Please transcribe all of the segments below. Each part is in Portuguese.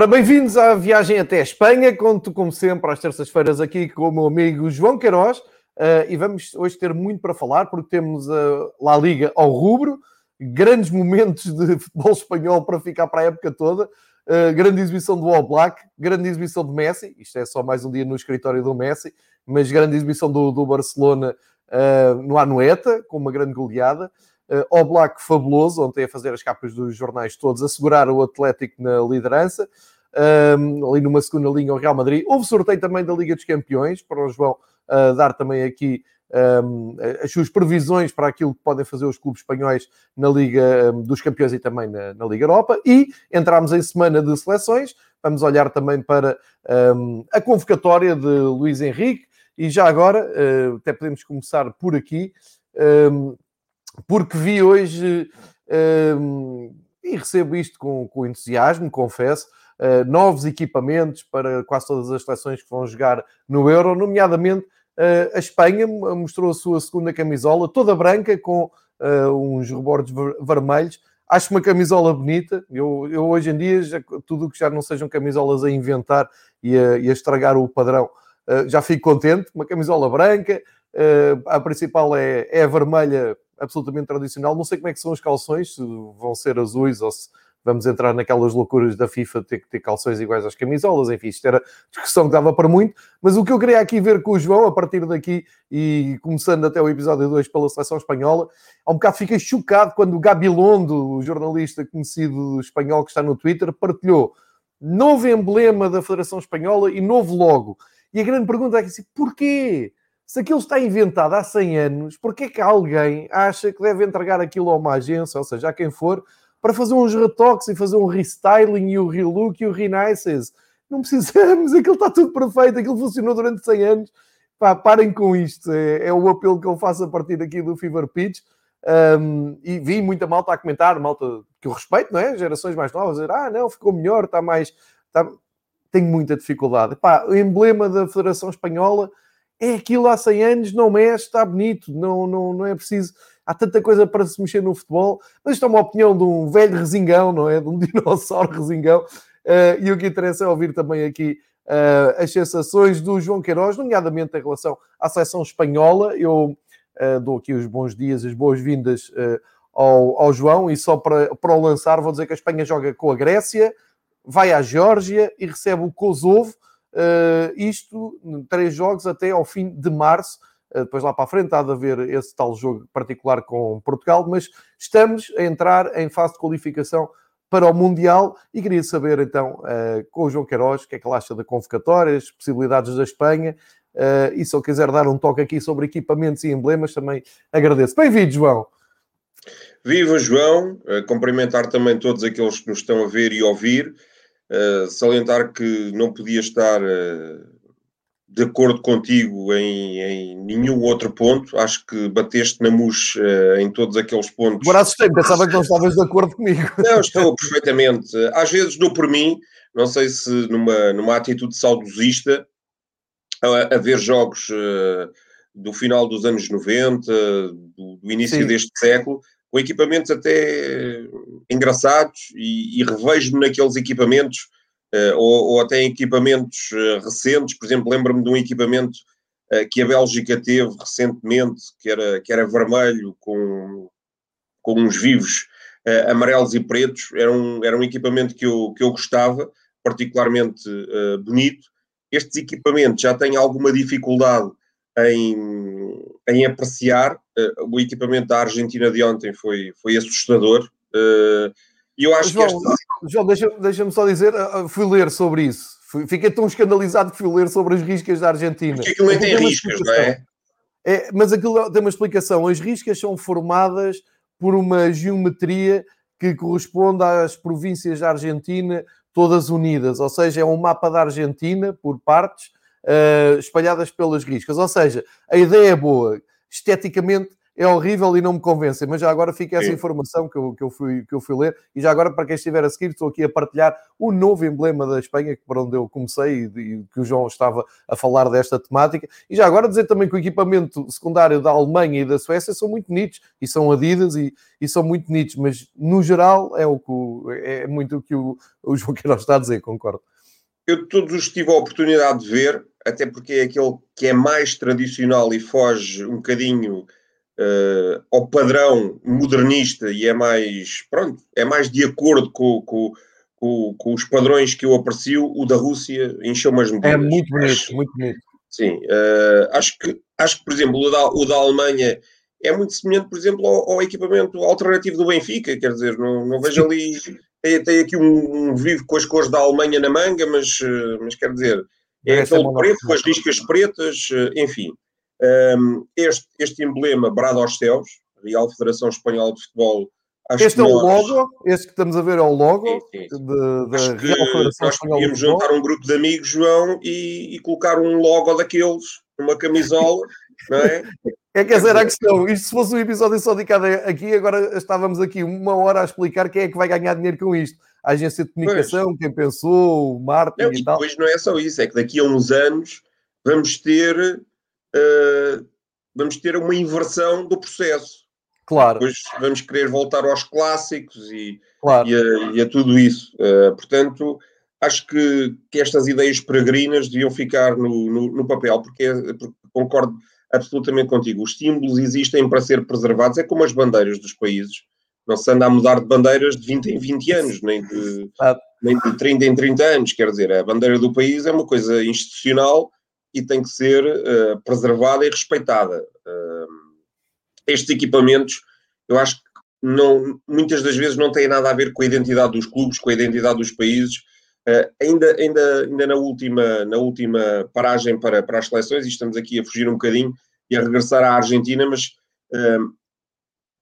Ora, bem-vindos à viagem até a Espanha. Conto, como sempre, às terças-feiras aqui com o meu amigo João Queiroz. Uh, e vamos hoje ter muito para falar, porque temos a La Liga ao rubro, grandes momentos de futebol espanhol para ficar para a época toda, uh, grande exibição do All Black, grande exibição de Messi, isto é só mais um dia no escritório do Messi, mas grande exibição do, do Barcelona uh, no Anoeta, com uma grande goleada. Uh, All Black fabuloso, ontem a fazer as capas dos jornais todos, assegurar o Atlético na liderança. Um, ali numa segunda linha, o Real Madrid. Houve sorteio também da Liga dos Campeões, para o João uh, dar também aqui um, as suas previsões para aquilo que podem fazer os clubes espanhóis na Liga um, dos Campeões e também na, na, Liga Europa. E entramos em semana de seleções. Vamos olhar também para a convocatória de Luís Henrique. E já agora, uh, até podemos começar por aqui porque vi hoje, um, e recebo isto com, com entusiasmo, confesso, uh, novos equipamentos para quase todas as seleções que vão jogar no Euro, nomeadamente uh, a Espanha mostrou a sua segunda camisola, toda branca, com uh, uns rebordos ver vermelhos. Acho uma camisola bonita. Eu, eu hoje em dia, já, tudo o que já não sejam camisolas a inventar e a, e a estragar o padrão, já fico contente. Uma camisola branca, a principal é, é a vermelha absolutamente tradicional. Não sei como é que são os calções, se vão ser azuis ou se vamos entrar naquelas loucuras da FIFA ter que ter calções iguais às camisolas, enfim, isto era discussão que dava para muito, mas o que eu queria aqui ver com o João, a partir daqui, e começando até o episódio 2 pela seleção espanhola, há um bocado fiquei chocado quando o Gabilondo, o jornalista conhecido espanhol que está no Twitter, partilhou novo emblema da Federação Espanhola e novo logo. E a grande pergunta é assim, porquê? se aquilo está inventado há 100 anos, porquê é que alguém acha que deve entregar aquilo a uma agência, ou seja, a quem for, para fazer uns retoques e fazer um restyling e o relook e o renices? Não precisamos, aquilo está tudo perfeito, aquilo funcionou durante 100 anos. Pá, parem com isto, é, é, o apelo que eu faço a partir aqui do Fever Pitch. Um, e vi muita malta a comentar, malta que eu respeito, não é? Gerações mais novas, dizer, ah, não, ficou melhor, está mais. Está... Tenho muita dificuldade. Pá, o emblema da Federação Espanhola é aquilo há 100 anos, não mexe, está bonito, não, não, não é preciso. Há tanta coisa para se mexer no futebol, mas isto é uma opinião de um velho resingão, não é? De um dinossauro resingão. Uh, e o que interessa é ouvir também aqui uh, as sensações do João Queiroz, nomeadamente em relação à seleção espanhola. Eu uh, dou aqui os bons dias, as boas-vindas ao, ao, João, e só para, para o lançar, vou dizer que a Espanha joga com a Grécia, vai à Geórgia e recebe o Kosovo. Isto, três jogos até ao fim de março. Uh, depois lá para a frente há de haver esse tal jogo particular com Portugal, mas estamos a entrar em fase de qualificação para o Mundial e queria saber então uh, com o João Queiroz o que é que ele acha da convocatória, as possibilidades da Espanha e se ele quiser dar um toque aqui sobre equipamentos e emblemas também agradeço. Bem-vindo, João! Viva João, cumprimentar também todos aqueles que nos estão a ver e ouvir. Salientar que não podia estar de acordo contigo em, em, nenhum outro ponto. Acho que bateste na mus uh, em todos aqueles pontos. Agora assustei, pensava que não estavas de acordo comigo. Não, estou perfeitamente. Às vezes dou por mim, não sei se numa, numa atitude saudosista, a, a ver jogos do final dos anos 90, do, do início Sim. deste século, com equipamentos até engraçados e, e revejo-me naqueles equipamentos ou, ou, até em equipamentos uh, recentes, por exemplo, lembro-me de um equipamento uh, que a Bélgica teve recentemente, que era, que era vermelho com, com uns vivos amarelos e pretos, era um, era um equipamento que eu, que eu gostava, particularmente bonito. Estes equipamentos já têm alguma dificuldade em, em apreciar. Uh, o equipamento da Argentina de ontem foi, foi assustador. Uh, e eu acho João, que esta... João deixa-me deixa só dizer, uh, fui ler sobre isso. Fiquei tão escandalizado que fui ler sobre as riscas da Argentina. Porque aquilo nem tem riscas, não é? é? Mas aquilo tem uma explicação. As riscas são formadas por uma geometria que corresponde às províncias da Argentina todas unidas, ou seja, é um mapa da Argentina por partes uh, espalhadas pelas riscas. Ou seja, a ideia é boa, esteticamente é horrível e não me convencem, mas já agora fica essa Sim. informação que eu, que, eu fui, que eu fui ler. E já agora, para quem estiver a seguir, estou aqui a partilhar o novo emblema da Espanha, por onde eu comecei e, e que o João estava a falar desta temática. E já agora dizer também que o equipamento secundário da Alemanha e da Suécia são muito bonitos e são Adidas e, e são muito bonitos, mas no geral é, o que, é muito o que o, o João Queiroz está a dizer, concordo. Eu todos os tive a oportunidade de ver, até porque é aquele que é mais tradicional e foge um bocadinho uh, ao padrão modernista e é mais, pronto, é mais de acordo com, com, com, com os padrões que eu aprecio, o da Rússia encheu-me as medidas. É muito bonito, acho, muito bonito. Sim, uh, acho, que, acho que, por exemplo, o da, o da Alemanha é muito semelhante, por exemplo, ao, ao, equipamento alternativo do Benfica, quer dizer, não, não vejo ali. Tem, tem aqui um, um, vivo com as cores da Alemanha na manga, mas, eh, mas quer dizer, é aquele preto com as riscas pretas, enfim. Um, este, este emblema brado aos céus, Real Federação Espanhola de Futebol. este é o logo, este que estamos a ver é o logo sim, sim. da Real Federação nós Espanhola podíamos juntar um grupo de amigos, João, e, e colocar um logo daqueles, numa camisola, não é? É que essa era a questão. Isto se fosse um episódio só dedicado aqui, agora estávamos aqui uma hora a explicar quem é que vai ganhar dinheiro com isto. A agência de comunicação, pois. quem pensou, o marketing não, e, e tal. Depois não é só isso, é que daqui a uns anos vamos ter uh, vamos ter uma inversão do processo. Claro. Depois vamos querer voltar aos clássicos e, claro. e, a, e a, tudo isso. Uh, portanto, acho que, que estas ideias peregrinas deviam ficar no, no, no papel, porque, é, porque, concordo absolutamente contigo. Os símbolos existem para ser preservados, é como as bandeiras dos países. Não se anda a mudar de bandeiras de 20 em 20 anos, nem de, ah. nem de 30 em 30 anos. Quer dizer, a bandeira do país é uma coisa institucional e tem que ser uh, preservada e respeitada. Uh, estes equipamentos, eu acho que não, muitas das vezes não têm nada a ver com a identidade dos clubes, com a identidade dos países. Uh, ainda, ainda, ainda na, última, na última paragem para, para as seleções, e estamos aqui a fugir um bocadinho e a regressar à Argentina, mas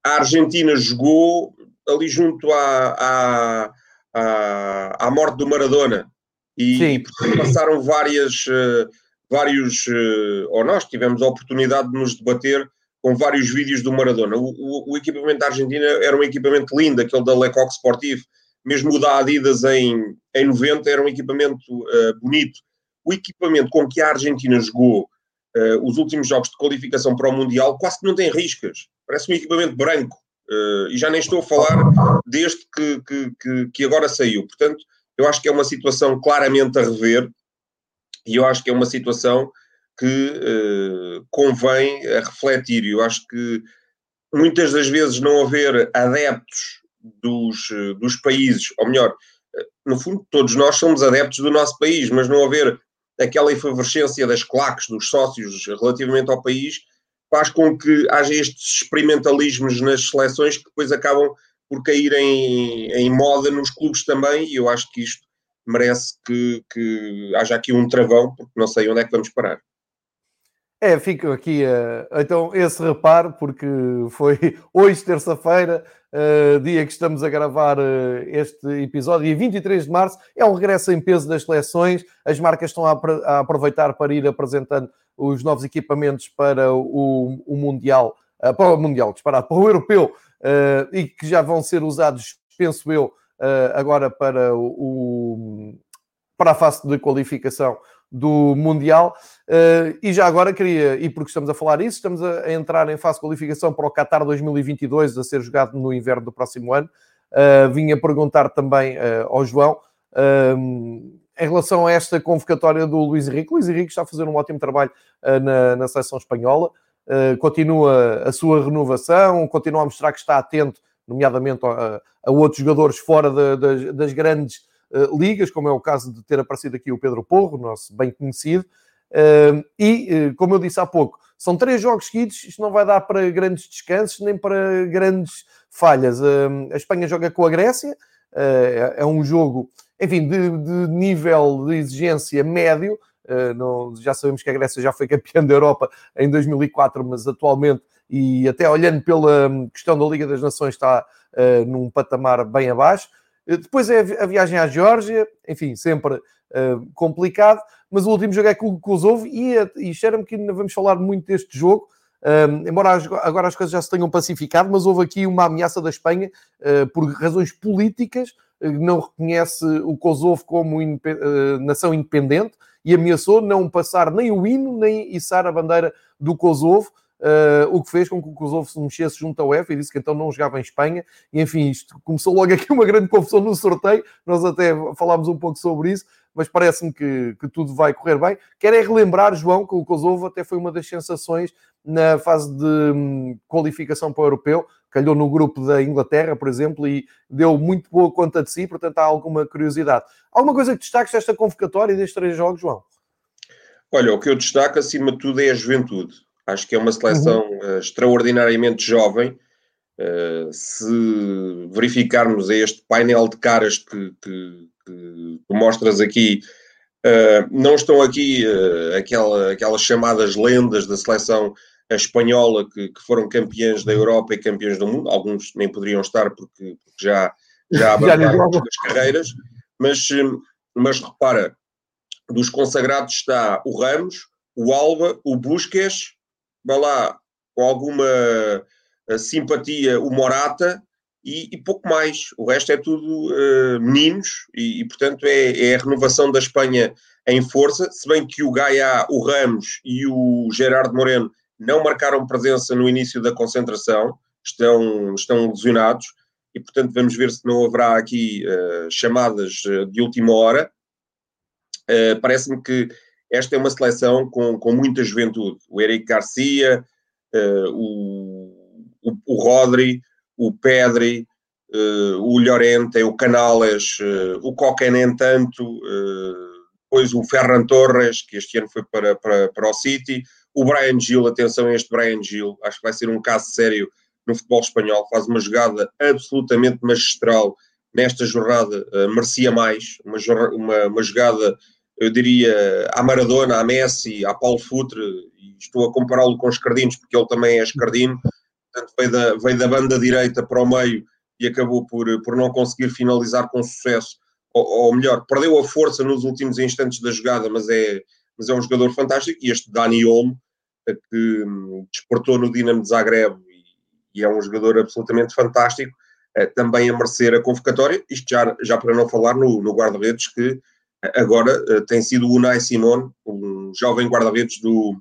a Argentina jogou ali junto à, à, à, à morte do Maradona. E, portanto, passaram várias, vários, eh, ou nós tivemos a oportunidade de nos debater com vários vídeos do Maradona. O, o, o equipamento da Argentina era um equipamento lindo, aquele da Lecoq Sportivo, mesmo o da Adidas em, em 90 era um equipamento uh, bonito. O equipamento com que a Argentina jogou uh, os últimos jogos de qualificação para o Mundial quase que não tem riscas. Parece um equipamento branco. Uh, e já nem estou a falar deste que, que, que, que agora saiu. Portanto, eu acho que é uma situação claramente a rever e eu acho que é uma situação que uh, convém a refletir. Eu acho que muitas das vezes não haver adeptos dos, dos países, ou melhor, no fundo, todos nós somos adeptos do nosso país, mas não haver aquela efervescência das claques dos sócios relativamente ao país faz com que haja estes experimentalismos nas seleções que depois acabam por cair em, em moda nos clubes também, e eu acho que isto merece que, que haja aqui um travão, porque não sei onde é que vamos parar. É, fico aqui uh, então esse reparo, porque foi hoje, terça-feira, uh, dia que estamos a gravar uh, este episódio, dia 23 de março, é um regresso em peso das seleções. As marcas estão a, a aproveitar para ir apresentando os novos equipamentos para o, o Mundial, para o Mundial, disparado, para o Europeu, e que já vão ser usados, penso eu, agora para, o, para a fase de qualificação do Mundial. Uh, e já agora queria, e porque estamos a falar isso, estamos a, entrar em fase de qualificação para o Qatar 2022, a ser jogado no inverno do próximo ano. Uh, vinha perguntar também ao João em relação a esta convocatória do Luís Henrique. Luís Henrique está a fazer um ótimo trabalho na, na seleção espanhola. continua a sua renovação, continua a mostrar que está atento nomeadamente a, a outros jogadores fora de, das, das, grandes uh, ligas, como é o caso de ter aparecido aqui o Pedro Porro, nosso bem conhecido. Uh, e, uh, como eu disse há pouco, são três jogos seguidos, isto não vai dar para grandes descansos nem para grandes falhas. a Espanha joga com a Grécia, é, é, um jogo, enfim, de, de nível de exigência médio. Não, já sabemos que a Grécia já foi campeã da Europa em 2004, mas atualmente e até olhando pela hum, questão da Liga das Nações está uh, num patamar bem abaixo. Uh, depois é a viagem à Geórgia, enfim, sempre uh, complicado, mas o último jogo é com o Kosovo e, e cheira-me que ainda vamos falar muito deste jogo, Um, embora agora as coisas já se tenham pacificado, mas houve aqui uma ameaça da Espanha por razões políticas, não reconhece o Kosovo como nação independente e ameaçou não passar nem o hino nem içar a bandeira do Kosovo. Uh, o que fez com que o Kosovo se mexesse junto ao UEFA e disse que então não jogava em Espanha. E enfim, isto começou logo aqui uma grande confusão no sorteio. Nós até falámos um pouco sobre isso, mas parece-me que, que tudo vai correr bem. Quero é relembrar, João, que o Kosovo até foi uma das sensações na fase de hum, qualificação para o europeu. Calhou no grupo da Inglaterra, por exemplo, e deu muito boa conta de si, portanto há alguma curiosidade. Alguma coisa que destaques desta convocatória e destes três jogos, João? Olha, o que eu destaco acima de tudo é a juventude Acho que é uma seleção uhum. uh, extraordinariamente jovem. Uh, se verificarmos este painel de caras que, que, que mostras aqui, uh, não estão aqui aquela, aquelas chamadas lendas da seleção espanhola que, que, foram campeãs da Europa e campeões do mundo. Alguns nem poderiam estar porque, porque já, já abandonaram as carreiras. Mas, mas repara, dos consagrados está o Ramos, o Alba, o Busquets vai lá, com alguma eh, simpatia, o Morata e, e, pouco mais. O resto é tudo uh, meninos e, e portanto, é, é, a renovação da Espanha em força. Se bem que o Gaia, o Ramos e o Gerardo Moreno não marcaram presença no início da concentração, estão, estão lesionados e, portanto, vamos ver se não haverá aqui uh, chamadas de última hora. Uh, Parece-me que esta é uma seleção com, com muita juventude. O Eric Garcia, uh, o, o, Rodri, o Pedri, uh, o Llorente, o Canales, uh, o Coque, nem tanto, depois o Ferran Torres, que este ano foi para, para, para o City, o Brian Gil, atenção a este Brian Gil, acho que vai ser um caso sério no futebol espanhol, faz uma jogada absolutamente magistral nesta jornada, merecia mais, uma, uma, uma jogada eu diria, à Maradona, à Messi, à Paulo Futre, e estou a compará-lo com os Escardinos, porque ele também é escardino, portanto veio da, veio da banda direita para o meio e acabou por, por não conseguir finalizar com sucesso, ou, ou melhor, perdeu a força nos últimos instantes da jogada, mas é, mas é um jogador fantástico, e este Dani Olmo, que hum, despertou no Dinamo de Zagreb e, e é um jogador absolutamente fantástico, eh, também a merecer a convocatória, isto já, já para não falar no, no guarda-redes que agora uh, tem sido o Unai Simon, um jovem guarda-redes do,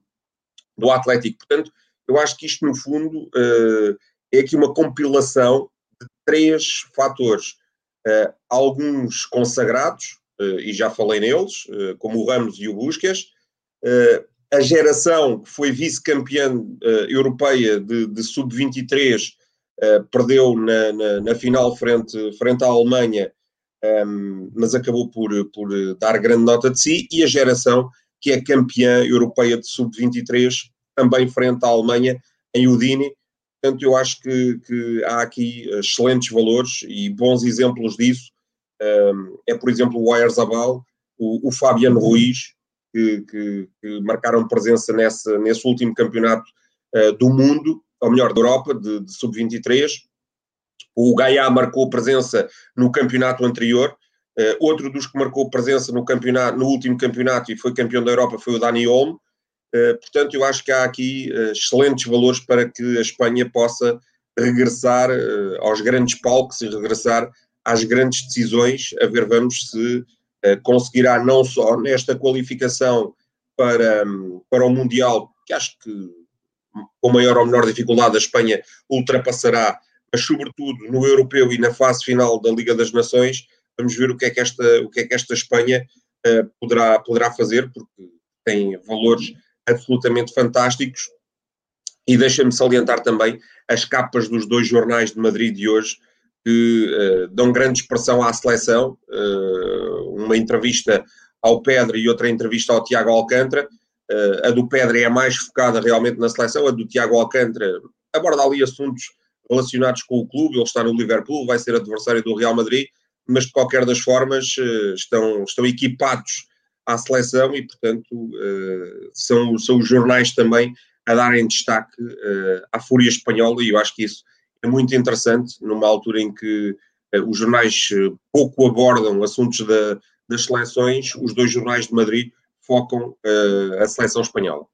do Atlético. Portanto, eu acho que isto, no fundo, uh, é aqui uma compilação de três fatores. Uh, alguns consagrados, e já falei neles, como o Ramos e o Busquets, a geração que foi vice-campeã europeia de, de sub-23 perdeu na, na, na, final frente, frente à Alemanha um, mas acabou por, por dar grande nota de si, e a geração que é campeã europeia de sub-23, também frente à Alemanha, em Udine. Portanto, eu acho que, que há aqui excelentes valores e bons exemplos disso. Um, é, por exemplo, o Oyarzabal, o, o Fabiano Ruiz, que, que, que, marcaram presença nesse, nesse último campeonato uh, do mundo, ou melhor, da Europa, de, de sub-23, o Gaia marcou presença no campeonato anterior. Uh, outro dos que marcou presença no, campeonato, no último campeonato e foi campeão da Europa foi o Dani Olmo. Uh, portanto, eu acho que há aqui uh, excelentes valores para que a Espanha possa regressar aos grandes palcos e regressar às grandes decisões, a ver vamos se conseguirá não só nesta qualificação para, um, para o Mundial, que acho que com maior ou menor dificuldade a Espanha ultrapassará mas sobretudo no europeu e na fase final da Liga das Nações, vamos ver o que é que esta, o que é que esta Espanha uh, poderá, poderá fazer, porque tem valores absolutamente fantásticos. E deixa-me salientar também as capas dos dois jornais de Madrid de hoje, que uh, dão grande expressão à seleção. Uh, uma entrevista ao Pedro e outra entrevista ao Tiago Alcântara. a do Pedro é a mais focada realmente na seleção, a do Tiago Alcântara aborda ali assuntos relacionados com o clube, ele está no Liverpool, vai ser adversário do Real Madrid, mas de qualquer das formas eh, estão, estão equipados à seleção e, portanto, eh, são, são os jornais também a darem destaque eh, à fúria espanhola e eu acho que isso é muito interessante numa altura em que os jornais pouco abordam assuntos da, das seleções, os dois jornais de Madrid focam a seleção espanhola.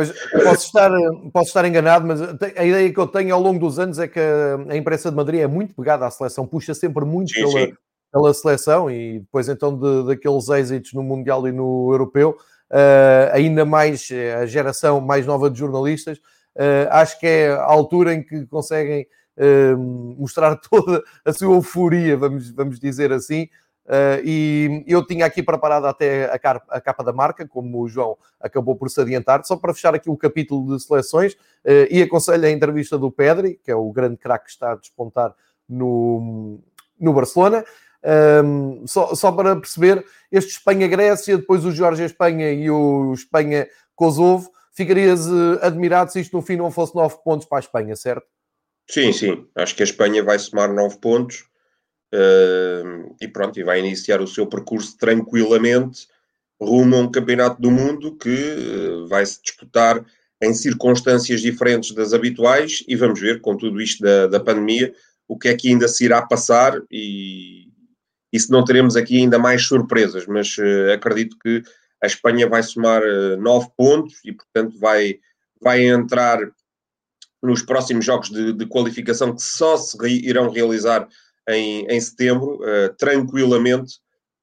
Mas posso estar, posso estar enganado, mas a ideia que eu tenho ao longo dos anos é que a imprensa de Madrid é muito pegada à seleção, puxa sempre muito sim, pela, sim. pela seleção e depois então de, daqueles êxitos no Mundial e no Europeu, uh, ainda mais a geração mais nova de jornalistas, uh, acho que é a altura em que conseguem uh, mostrar toda a sua euforia, vamos, vamos dizer assim, Uh, e eu tinha aqui preparado até a, car- a, capa da marca, como o João acabou por se adiantar, só para fechar aqui o capítulo de seleções, uh, e aconselho a entrevista do Pedri, que é o grande craque que está a despontar no, no Barcelona. Um, só, só, para perceber, este Espanha-Grécia, depois o Geórgia-Espanha e o Espanha-Kosovo, ficarias uh, admirado se isto no fim não fosse 9 pontos para a Espanha, certo? Sim, sim. Acho que a Espanha vai somar 9 pontos Uh, e pronto, e vai iniciar o seu percurso tranquilamente rumo a um campeonato do mundo que uh, vai se disputar em circunstâncias diferentes das habituais e vamos ver com tudo isto da, da pandemia o que é que ainda se irá passar e, e se não teremos aqui ainda mais surpresas, mas uh, acredito que a Espanha vai somar nove pontos e portanto vai, vai entrar nos próximos jogos de, de qualificação que só se irão realizar em, em setembro, uh, tranquilamente,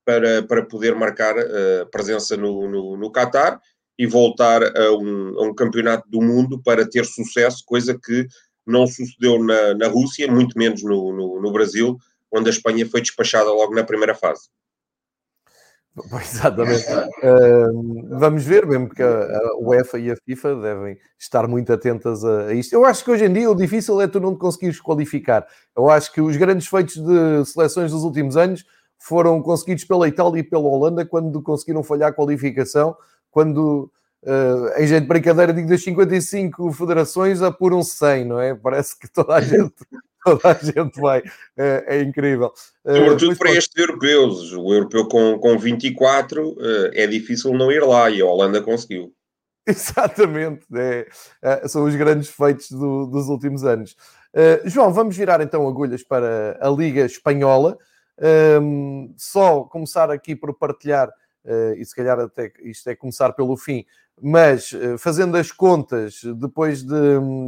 para, para poder marcar uh, presença no, no, no Qatar e voltar a um, a um campeonato do mundo para ter sucesso, coisa que não sucedeu na, na Rússia, muito menos no, no, no Brasil, onde a Espanha foi despachada logo na primeira fase. Exatamente. Uh, vamos ver, mesmo que a, UEFA e a FIFA devem estar muito atentas a, a, isto. Eu acho que hoje em dia o difícil é tu não te conseguires qualificar. Eu acho que os grandes feitos de seleções dos últimos anos foram conseguidos pela Itália e pela Holanda quando conseguiram falhar a qualificação, quando Uh, em jeito de brincadeira, digo das 55 federações apuram 100, não é? Parece que toda a gente toda a gente vai. É, é incrível. Eh, Sobretudo uh, para estes europeus. O europeu com, com 24 uh, eh, é difícil não ir lá e a Holanda conseguiu. Exatamente. É, é, são os grandes feitos do, dos últimos anos. Uh, João, vamos virar então agulhas para a Liga Espanhola. Um, ehm, só começar aqui por partilhar, e se calhar até isto é começar pelo fim, mas fazendo as contas depois de,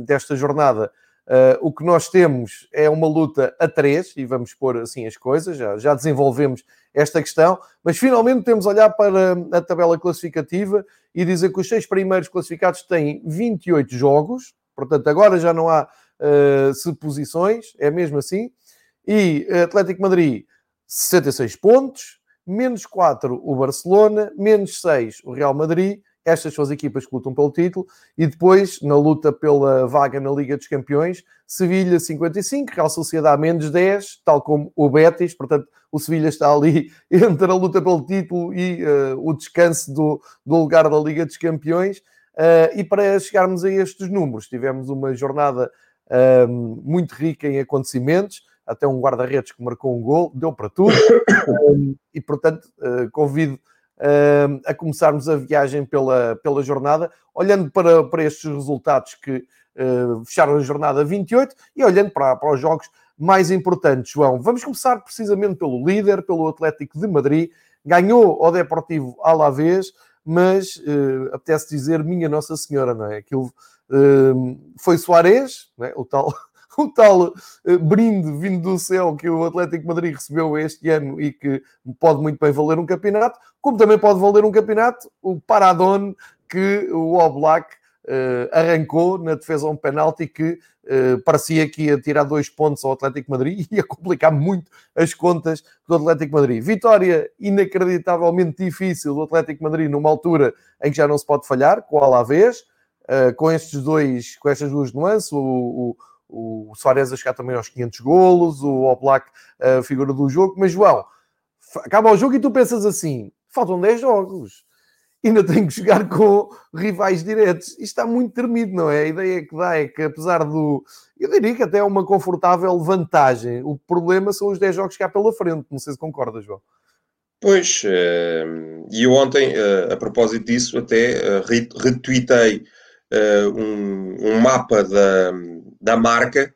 desta jornada Uh, o que nós temos é uma luta a três, e vamos pôr assim as coisas, já, já desenvolvemos esta questão, mas finalmente temos a olhar para a tabela classificativa e dizer que os seis primeiros classificados têm 28 jogos, portanto agora já não há uh, suposições, é mesmo assim, e Atlético Madrid 66 pontos, menos 4 o Barcelona, menos 6 o Real Madrid, estas são as equipas que lutam pelo título. E depois, na luta pela vaga na Liga dos Campeões, Sevilha 55, Real Sociedade menos 10, tal como o Betis. Portanto, o Sevilha está ali entre a luta pelo título e uh, o descanso do, do lugar da Liga dos Campeões. Uh, e para chegarmos a estes números, tivemos uma jornada uh, muito rica em acontecimentos até um guarda-redes que marcou um gol, deu para tudo. e, portanto, uh, convido uh, a começarmos a viagem pela, pela jornada, olhando para, para estes resultados que uh, fecharam a jornada 28 e olhando para, para os jogos mais importantes, João. Vamos começar precisamente pelo líder, pelo Atlético de Madrid. Ganhou o Deportivo Alavés, mas uh, apetece dizer minha Nossa Senhora, não é? Aquilo uh, foi Soares, é? o tal o tal uh, brinde vindo do céu que o Atlético Madrid recebeu este ano e que pode muito bem valer um campeonato, como também pode valer um campeonato o Paradone que o Oblak uh, arrancou na defesa a um penalti que uh, parecia que ia tirar dois pontos ao Atlético Madrid e ia complicar muito as contas do Atlético Madrid. Vitória inacreditavelmente difícil do Atlético Madrid numa altura em que já não se pode falhar, com o Alavés, uh, com estes dois, com estas duas nuances, o, o o Soares a chegar também aos 500 golos, o Oblak a figura do jogo, mas João, acaba o jogo e tu pensas assim, faltam 10 jogos, ainda tenho que jogar com rivais diretos, isto está muito termido, não é? A ideia que dá é que apesar do, eu diria que até é uma confortável vantagem, o problema são os 10 jogos que há pela frente, não sei se concordas, João. Pois, eh, e eu ontem, eh, a propósito disso, até eh, retuitei um, mapa da, da marca,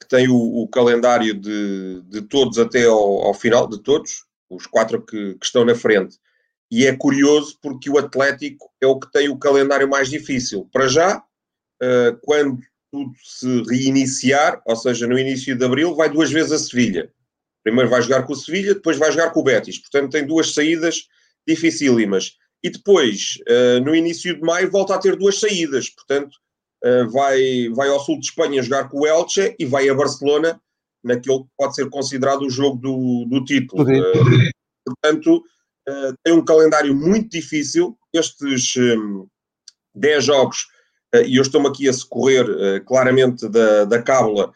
que tem o, o calendário de, de todos até ao, ao, final, de todos, os quatro que, que, estão na frente, e é curioso porque o Atlético é o que tem o calendário mais difícil. Para já, uh, quando tudo se reiniciar, ou seja, no início de abril, vai duas vezes a Sevilha. Primeiro vai jogar com o Sevilha, depois vai jogar com o Betis. Portanto, tem duas saídas dificílimas. E depois, uh, no início de maio, volta a ter duas saídas. Portanto, uh, vai, vai ao sul de Espanha jogar com o Elche e vai a Barcelona, naquele que pode ser considerado o jogo do, do título. Uh, portanto, tem um calendário muito difícil. Estes um, 10 jogos, e eu estou-me aqui a socorrer claramente da, da cábula,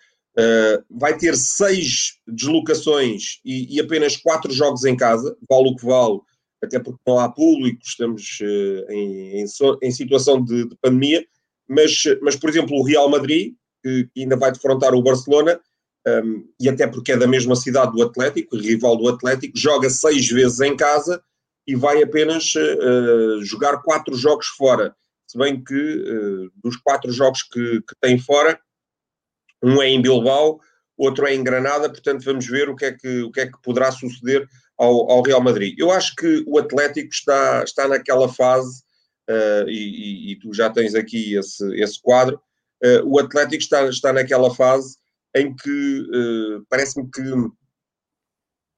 vai ter seis deslocações e, e apenas quatro jogos em casa, vale o que vale até porque não há público, estamos uh, em, em, em, situação de, de, pandemia, mas, mas, por exemplo, o Real Madrid, que, ainda vai defrontar o Barcelona, um, e até porque é da mesma cidade do Atlético, rival do Atlético, joga seis vezes em casa e vai apenas uh, jogar quatro jogos fora. Se bem que uh, dos quatro jogos que, que tem fora, um é em Bilbao, outro é em Granada, portanto vamos ver o que é que, o que, é que poderá suceder ao, ao, Real Madrid. Eu acho que o Atlético está, está naquela fase, uh, e, e, tu já tens aqui esse, esse quadro, uh, o Atlético está, está naquela fase em que uh, parece-me que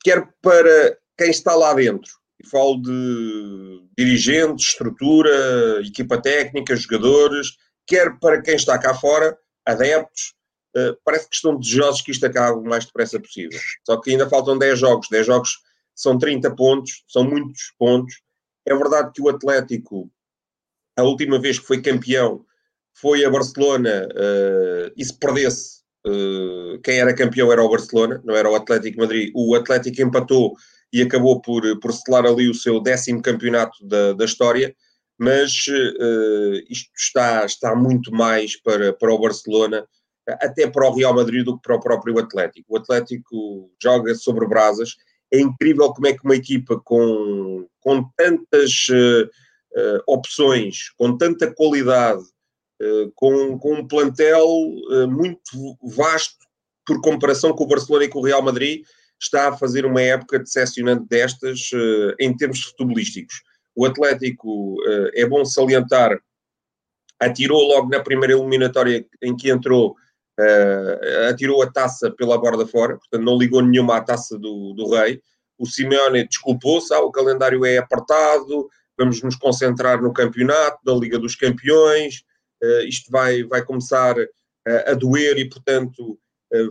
quer para quem está lá dentro, e falo de dirigentes, estrutura, equipa técnica, jogadores, quer para quem está cá fora, adeptos, parece que estão desejosos que isto acabe o mais depressa possível. Só que ainda faltam 10 jogos, 10 jogos são 30 pontos, são muitos pontos. É verdade que o Atlético, a última vez que foi campeão, foi a Barcelona uh, e se perdesse, uh, quem era campeão era o Barcelona, não era o Atlético Madrid. O Atlético empatou e acabou por, por selar ali o seu décimo campeonato da, da história, mas uh, isto está, está muito mais para, para o Barcelona, até para o Real Madrid do que para o próprio Atlético. O Atlético joga sobre brasas é incrível como é que uma equipa com, com tantas uh, uh, opções, com tanta qualidade, uh, com, com um plantel muito vasto por comparação com o Barcelona e com o Real Madrid, está a fazer uma época decepcionante destas em termos futebolísticos. O Atlético, é bom salientar, atirou logo na primeira eliminatória em que entrou uh, atirou a taça pela borda fora, portanto não ligou nenhuma à taça do, do rei. O Simeone desculpou-se, ah, o calendário é apertado, vamos nos concentrar no campeonato, da Liga dos Campeões, uh, isto vai, vai começar uh, a doer e, portanto,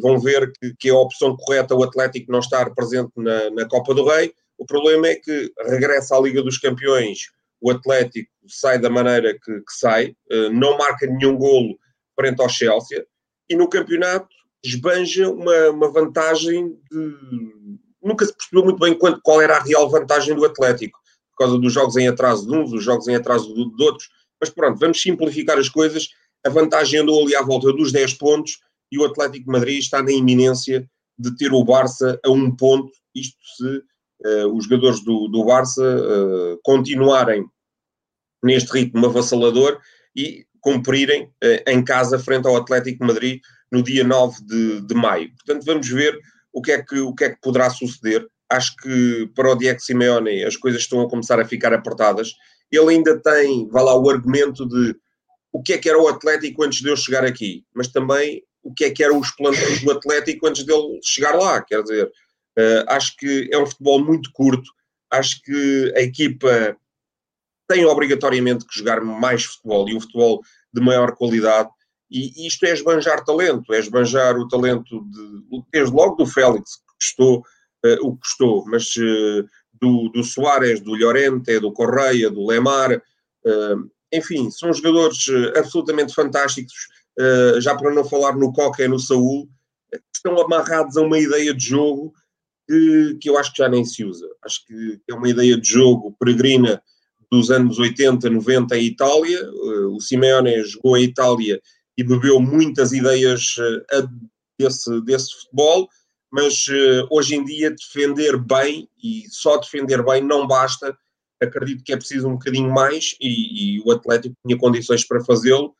vão ver que, que, é a opção correta o Atlético não estar presente na, na Copa do Rei. O problema é que regressa à Liga dos Campeões, o Atlético sai da maneira que, que sai, não marca nenhum golo frente ao Chelsea, e no campeonato esbanja uma, uma vantagem de. Nunca se percebeu muito bem qual era a real vantagem do Atlético, por causa dos jogos em atraso de uns, dos jogos em atraso de, de outros. Mas pronto, vamos simplificar as coisas. A vantagem andou ali à volta dos 10 pontos e o Atlético de Madrid está na iminência de ter o Barça a um ponto, isto se uh, os jogadores do, do Barça uh, continuarem neste ritmo avassalador e cumprirem eh, em casa frente ao Atlético de Madrid no dia 9 de, de maio. Portanto, vamos ver o que, é que, o que é que poderá suceder. Acho que para o Diego Simeone as coisas estão a começar a ficar apertadas. Ele ainda tem, vá lá, o argumento de o que é que era o Atlético antes de eu chegar aqui, mas também o que é que eram os planos do Atlético antes dele chegar lá. Quer dizer, uh, acho que é um futebol muito curto. Acho que a equipa têm obrigatoriamente que jogar mais futebol e um futebol de maior qualidade. E isto é esbanjar talento, é esbanjar o talento de, desde logo do Félix, que custou uh, o que custou, mas uh, do, do Soares, do Llorente, do Correia, do Lemar, uh, enfim, são jogadores absolutamente fantásticos, já para não falar no Coca e no Saúl, que estão amarrados a uma ideia de jogo que, que eu acho que já nem se usa. Acho que é uma ideia de jogo peregrina dos anos 80, 90 em Itália. O Simeone jogou em Itália e bebeu muitas ideias desse, desse futebol, mas eh, hoje em dia defender bem e só defender bem não basta. Acredito que é preciso um bocadinho mais e, e o Atlético tinha condições para fazê-lo.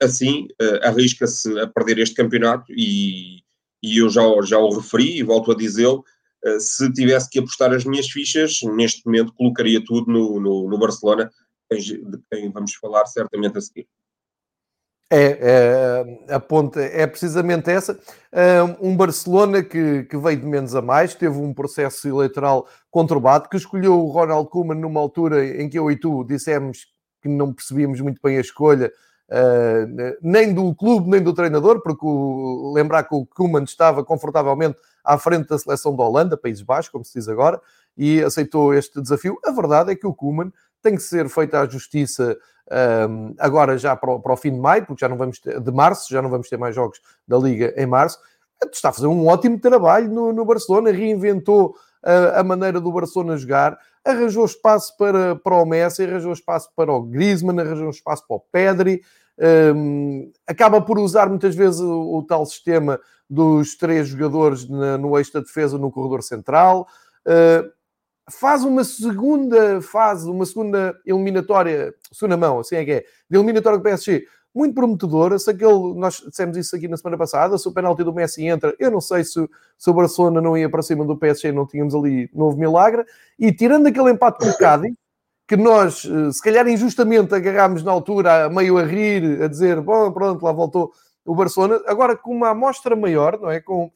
Assim, arrisca-se a perder este campeonato e, e eu já, já o referi e volto a dizê-lo. se tivesse que apostar as minhas fichas, neste momento colocaria tudo no, no, no Barcelona, de quem vamos falar certamente a seguir. É, é, a ponta é precisamente essa. Um Barcelona que, que veio de menos a mais, teve um processo eleitoral conturbado, que escolheu o Ronald Koeman numa altura em que eu e tu dissemos que não percebíamos muito bem a escolha, uh, nem do clube, nem do treinador, porque o, lembrar que o Koeman estava confortavelmente à frente da seleção da Holanda, Países Baixos, como se diz agora, e aceitou este desafio. A verdade é que o Koeman tem que ser feita a justiça um, agora já para o, para o, fim de maio, porque já não vamos ter, de março, já não vamos ter mais jogos da Liga em março. Está a fazer um ótimo trabalho no, no Barcelona, reinventou a, a maneira do Barcelona jogar, arranjou espaço para, para o Messi, arranjou espaço para o Griezmann, arranjou espaço para o Pedri, um, acaba por usar muitas vezes o, o, tal sistema dos três jogadores na, no eixo da defesa no corredor central. Uh, faz uma segunda fase, uma segunda eliminatória, segunda mão, assim é que é, de eliminatória do PSG, muito prometedora. Se aquele, nós dissemos isso aqui na semana passada, se o penalti do Messi entra, eu não sei se, se o Barcelona não ia para cima do PSG, não tínhamos ali novo milagre. E tirando aquele empate com o Cádiz, que nós, eh, se calhar injustamente, agarrámos na altura, meio a rir, a dizer, bom, pronto, lá voltou o Barcelona. Agora, com uma amostra maior, não é? Com,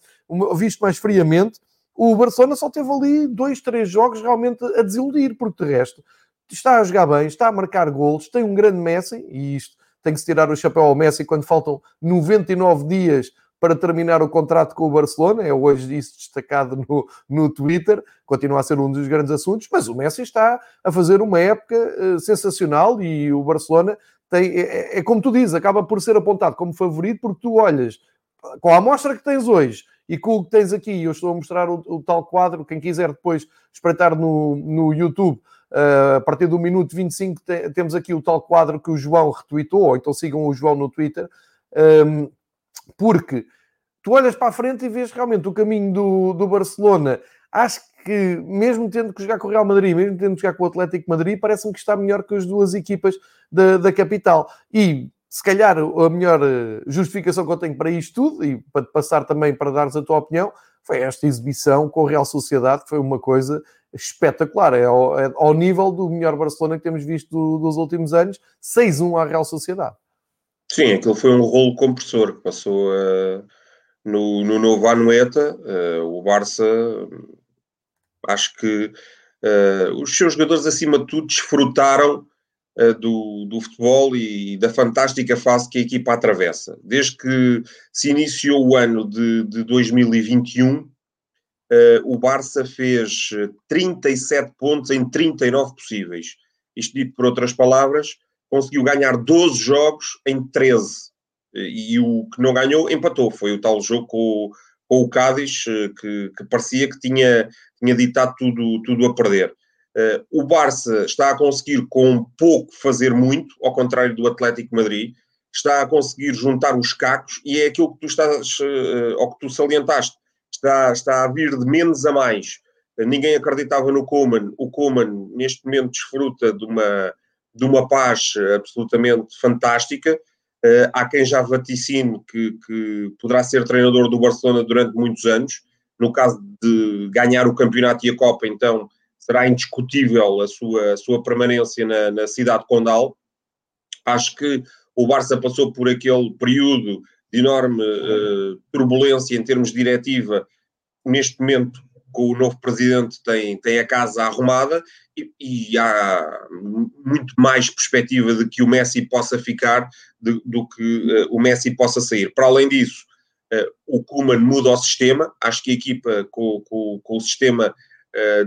visto mais friamente, o Barcelona só teve ali dois, três jogos realmente a desiludir, porque de resto está a jogar bem, está a marcar golos, tem um grande Messi, e isto tem que se tirar o chapéu ao Messi quando faltam 99 dias para terminar o contrato com o Barcelona, é hoje isso destacado no, no Twitter, continua a ser um dos grandes assuntos, mas o Messi está a fazer uma época uh, sensacional e o Barcelona tem, é, é, é, como tu dizes, acaba por ser apontado como favorito, porque tu olhas com a amostra que tens hoje e com o que tens aqui, eu estou a mostrar o, o tal quadro, quem quiser depois espreitar no, no YouTube, uh, a partir do minuto 25 te, temos aqui o tal quadro que o João retweetou, ou então sigam o João no Twitter, um, porque tu olhas para a frente e vês realmente o caminho do, do Barcelona. Acho que, mesmo tendo que jogar com o Real Madrid, mesmo tendo que jogar com o Atlético Madrid, parece-me que está melhor que as duas equipas da, da capital. E se calhar a melhor eh, justificação que eu tenho para isto tudo, e para passar também para dares a tua opinião, foi esta exibição com a Real Sociedade, que foi uma coisa espetacular. É ao, é ao nível do melhor Barcelona que temos visto do, dos últimos anos, 6-1 à Real Sociedade. Sim, aquilo foi um rolo compressor que passou uh, no, no novo Anoeta. Uh, o Barça, acho que uh, os seus jogadores, acima de tudo, desfrutaram do, do futebol e da fantástica fase que a equipa atravessa. Desde que se iniciou o ano de, de 2021, uh, eh, o Barça fez 37 pontos em 39 possíveis. Isto dito por outras palavras, conseguiu ganhar 12 jogos em 13. E o que não ganhou empatou. Foi o tal jogo com, com o Cádiz, eh, que, que, parecia que tinha, tinha ditado tudo, tudo a perder. Uh, o Barça está a conseguir com pouco fazer muito, ao contrário do Atlético Madrid, está a conseguir juntar os cacos e é aquilo que tu estás, uh, ou que tu salientaste, está, está a vir de menos a mais. Uh, ninguém acreditava no Koeman, o Koeman neste momento desfruta de uma, de uma paz absolutamente fantástica. há quem já vaticine que, que poderá ser treinador do Barcelona durante muitos anos. No caso de ganhar o campeonato e a Copa, então será indiscutível a sua, a sua permanência na, na cidade condal. Acho que o Barça passou por aquele período de enorme uh, turbulência em termos de diretiva. Neste momento, com o novo presidente, tem, tem a casa arrumada e, e há muito mais perspectiva de que o Messi possa ficar de, do que uh, o Messi possa sair. Para além disso, uh, o Kuman muda o sistema. Acho que a equipa com, com, com o sistema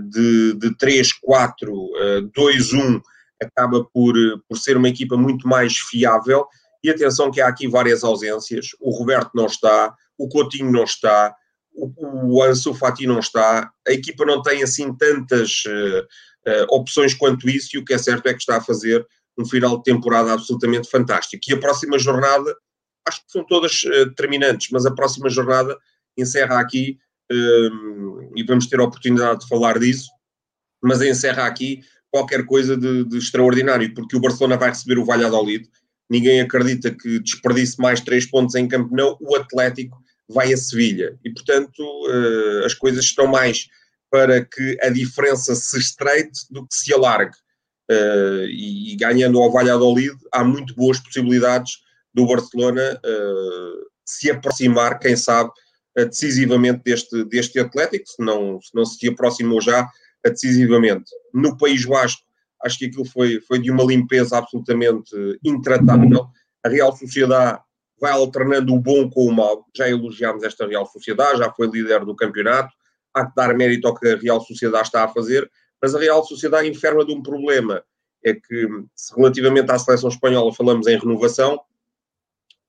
de, de 3, 4, 2, 1, acaba por, por ser uma equipa muito mais fiável. E atenção que há aqui várias ausências. O Roberto não está, o Coutinho não está, o, o Ansu Fati não está. A equipa não tem assim tantas uh, opções quanto isso e o que é certo é que está a fazer um final de temporada absolutamente fantástico. E a próxima jornada, acho que são todas uh, determinantes, mas a próxima jornada encerra aqui e vamos ter a oportunidade de falar disso, mas encerra aqui qualquer coisa de, de extraordinário, porque o Barcelona vai receber o Valladolid, ninguém acredita que desperdice mais três pontos em Campo não, o Atlético vai a Sevilha, e portanto uh, as coisas estão mais para que a diferença se estreite do que se alargue. Uh, e, ganhando ao Valladolid, há muito boas possibilidades do Barcelona uh, se aproximar, quem sabe, decisivamente deste, deste Atlético, se não, se não se aproximou já decisivamente. No País Vasco, acho que aquilo foi, foi de uma limpeza absolutamente intratável. A Real Sociedade vai alternando o bom com o mau. Já elogiámos esta Real Sociedade, já foi líder do campeonato. Há que dar mérito ao que a Real Sociedade está a fazer, mas a Real Sociedade enferma de um problema. É que, relativamente à seleção espanhola falamos em renovação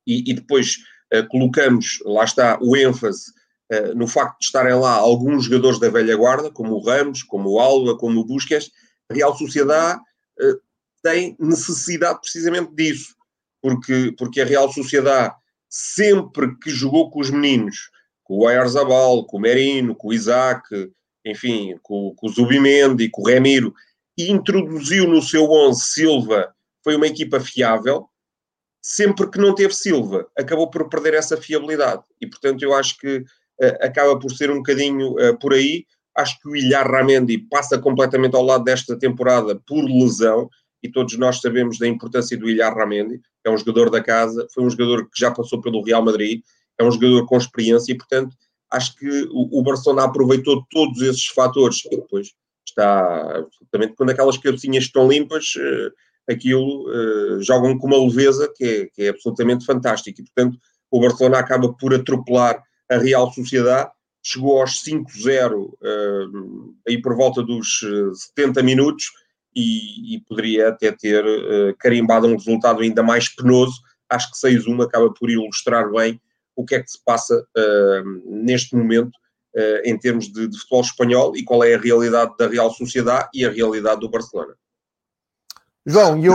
e, e depois colocamos, lá está, o ênfase uh, no facto de estarem lá alguns jogadores da velha guarda, como o Ramos, como o Alba, como o Busquets, a Real Sociedade uh, tem necessidade precisamente disso. Porque, porque a Real Sociedade, sempre que jogou com os meninos, com o Ayarzabal, com o Merino, com o Isaac, enfim, com, com o Zubimendi, com o Remiro, introduziu no seu 11 Silva, foi uma equipa fiável, sempre que não teve Silva, acabou por perder essa fiabilidade. E, portanto, eu acho que uh, acaba por ser um bocadinho uh, por aí. Acho que o Ilhar Ramendi passa completamente ao lado desta temporada por lesão, e todos nós sabemos da importância do Ilhar Ramendi, é um jogador da casa, foi um jogador que já passou pelo Real Madrid, é um jogador com experiência e, portanto, acho que o, o Barcelona aproveitou todos esses fatores e depois está absolutamente quando aquelas cabecinhas estão limpas, uh, aquilo uh, jogam com uma leveza que é, que é absolutamente fantástica e, portanto, o Barcelona acaba por atropelar a Real Sociedade, chegou aos 5-0 uh, eh, aí por volta dos 70 minutos e, e poderia até ter uh, carimbado um resultado ainda mais penoso. Acho que 6-1 acaba por ilustrar bem o que é que se passa neste momento em termos de, de, futebol espanhol e qual é a realidade da Real Sociedade e a realidade do Barcelona. João, eu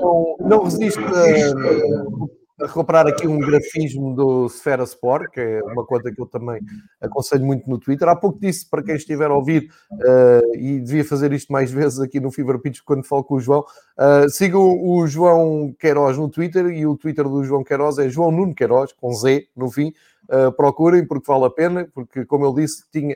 não, não resisto a a recuperar aqui um grafismo do Sfera Sport, que é uma conta que eu também aconselho muito no Twitter. Há pouco disse para quem estiver a ouvir, uh, e devia fazer isto mais vezes aqui no Fever Pitch quando falo com o João, uh, sigam o João Queiroz no Twitter e o Twitter do João Queiroz é João Nuno Queiroz, com Z no fim. Uh, procurem porque vale a pena, porque como ele disse, tinha,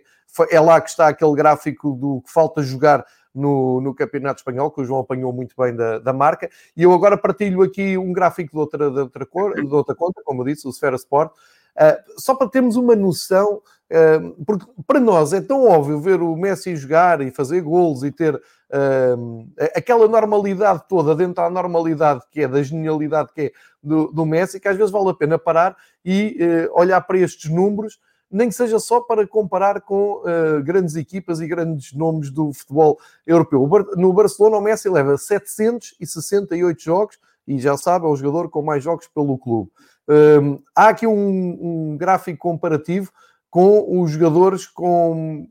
é lá que está aquele gráfico do que falta jogar no, no Campeonato Espanhol, que o João apanhou muito bem da, da marca. E eu agora partilho aqui um gráfico de outra, de outra, cor, de outra conta, como eu disse, o Sfera Sport, uh, só para termos uma noção, uh, porque para nós é tão óbvio ver o Messi jogar e fazer gols e ter uh, aquela normalidade toda dentro da normalidade que é, da genialidade que é do, do Messi, que às vezes vale a pena parar e olhar para estes números nem que seja só para comparar com uh, grandes equipas e grandes nomes do futebol europeu. No Barcelona, o Messi leva 768 jogos e já sabe, é o jogador com mais jogos pelo clube. Um, há aqui um, um gráfico comparativo com os jogadores com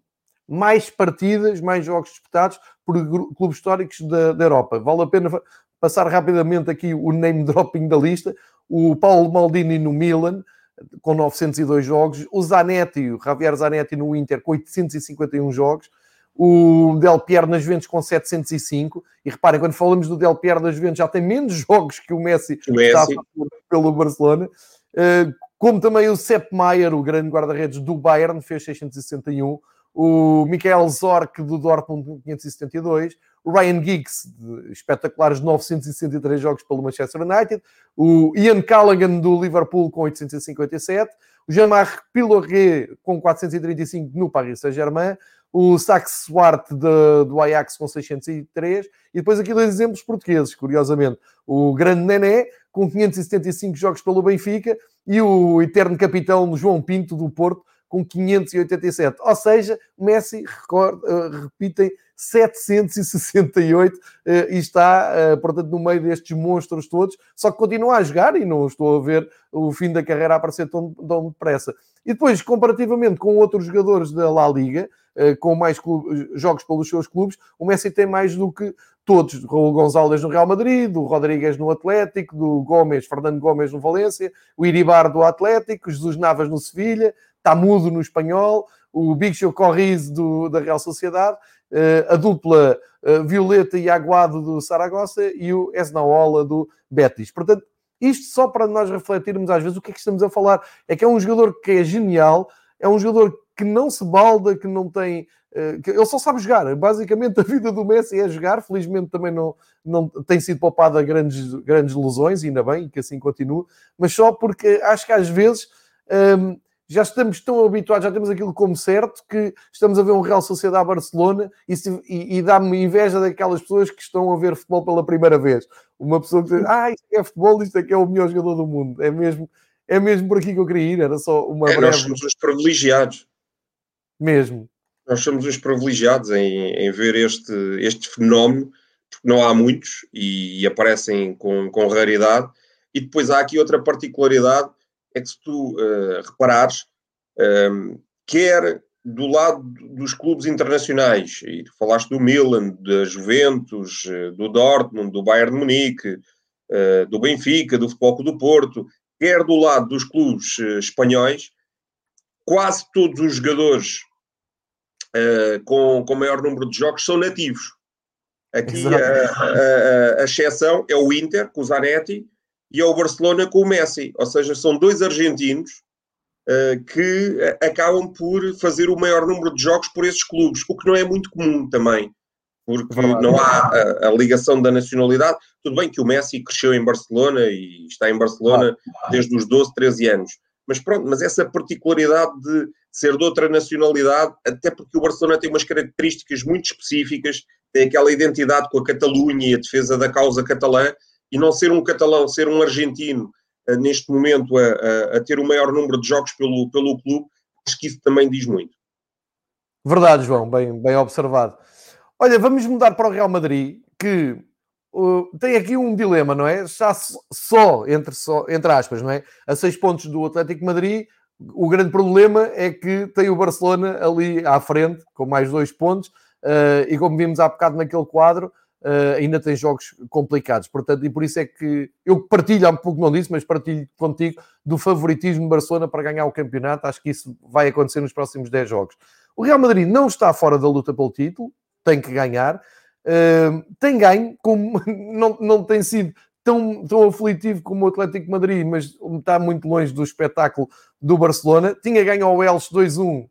mais partidas, mais jogos disputados por clubes históricos da, da, Europa. Vale a pena passar rapidamente aqui o name dropping da lista. O Paulo Maldini no Milan, com 902 jogos, o Zanetti, o Javier Zanetti no Inter com 851 jogos, o Del Piero nas Juventus com 705, e reparem, quando falamos do Del Piero nas Juventus já tem menos jogos que o Messi, o Messi. está pelo Barcelona, eh, como também o Sepp Maier, o grande guarda-redes do Bayern, fez 661, o Michael Zorc do Dortmund 572, o Ryan Giggs, de espetaculares 963 jogos pelo Manchester United, o Ian Callaghan do Liverpool com 857, o Jean-Marc Piloré com 435 no Paris Saint-Germain, o Sax Swart do Ajax com 603, e depois aqui dois exemplos portugueses, curiosamente. O grande Nené, com 575 jogos pelo Benfica, e o eterno capitão João Pinto do Porto, com 587. Ou seja, Messi, record, uh, repitem, 768 uh, e está, uh, portanto, no meio destes monstros todos, só que continua a jogar e não estou a ver o fim da carreira aparecer tão, tão depressa. E depois, comparativamente com outros jogadores da La Liga, com mais clubes, jogos pelos seus clubes, o Messi tem mais do que todos, Raul Gonzalez no Real Madrid, do Rodrigues no Atlético, do Gomes, Fernando Gomes no Valência, o Iribar do Atlético, Jesus Navas no Sevilha, está mudo no espanhol, o Big Show Corriz do, da Real Sociedade, uh, a dupla uh, Violeta e Aguado do Saragossa e o Esnaola do Betis. Portanto, isto só para nós refletirmos às vezes o que é que estamos a falar. É que é um jogador que é genial, é um jogador que não se balda, que não tem. Uh, que ele só sabe jogar. Basicamente, a vida do Messi é jogar. Felizmente, também não, não tem sido poupada grandes, grandes lesões, ainda bem que assim continua, mas só porque acho que às vezes. Um, ehm, já estamos tão habituados, já temos aquilo como certo, que estamos a ver um Real Sociedade Barcelona e, e, e dá-me inveja daquelas pessoas que estão a ver futebol pela primeira vez. Uma pessoa que diz, ah, isto é futebol, isto é que é o melhor jogador do mundo. É mesmo, é mesmo por aqui que eu queria ir, era só uma é, breve... Nós somos os privilegiados. Mesmo. Nós somos os privilegiados em, em ver este, este fenómeno, porque não há muitos e, e aparecem com, com raridade. E depois há aqui outra particularidade é que se tu uh, reparares, um, ehm, quer do lado dos clubes internacionais, e tu falaste do Milan, da Juventus, eh, do Dortmund, do Bayern de Munique, uh, do Benfica, do Futebol do Porto, quer do lado dos clubes uh, espanhóis, quase todos os jogadores uh, com, com maior número de jogos são nativos. Aqui a, a, a, exceção é o Inter, com o Zanetti, e ao Barcelona com o Messi. Ou seja, são dois argentinos uh, que acabam por fazer o maior número de jogos por esses clubes, o que não é muito comum também, porque não há a, a, ligação da nacionalidade. Tudo bem que o Messi cresceu em Barcelona e está em Barcelona desde os 12, 13 anos. Mas pronto, mas essa particularidade de ser de outra nacionalidade, até porque o Barcelona tem umas características muito específicas, tem aquela identidade com a Catalunha e a defesa da causa catalã, e não ser um catalão, ser um argentino uh, neste momento a, a, a, ter o maior número de jogos pelo, pelo clube, acho que isso também diz muito. Verdade, João, bem, bem observado. Olha, vamos mudar para o Real Madrid, que uh, tem aqui um dilema, não é? Está só entre, só, entre aspas, não é? A seis pontos do Atlético Madrid, o grande problema é que tem o Barcelona ali à frente, com mais dois pontos, uh, e como vimos há bocado naquele quadro, uh, ainda tem jogos complicados. Portanto, e por isso é que eu partilho, há um pouco não disse, mas partilho contigo do favoritismo de Barcelona para ganhar o campeonato. Acho que isso vai acontecer nos próximos 10 jogos. O Real Madrid não está fora da luta pelo título, tem que ganhar. Uh, tem ganho, como não, não tem sido tão, tão aflitivo como o Atlético Madrid, mas está muito longe do espetáculo do Barcelona. Tinha ganho ao Elche 2-1,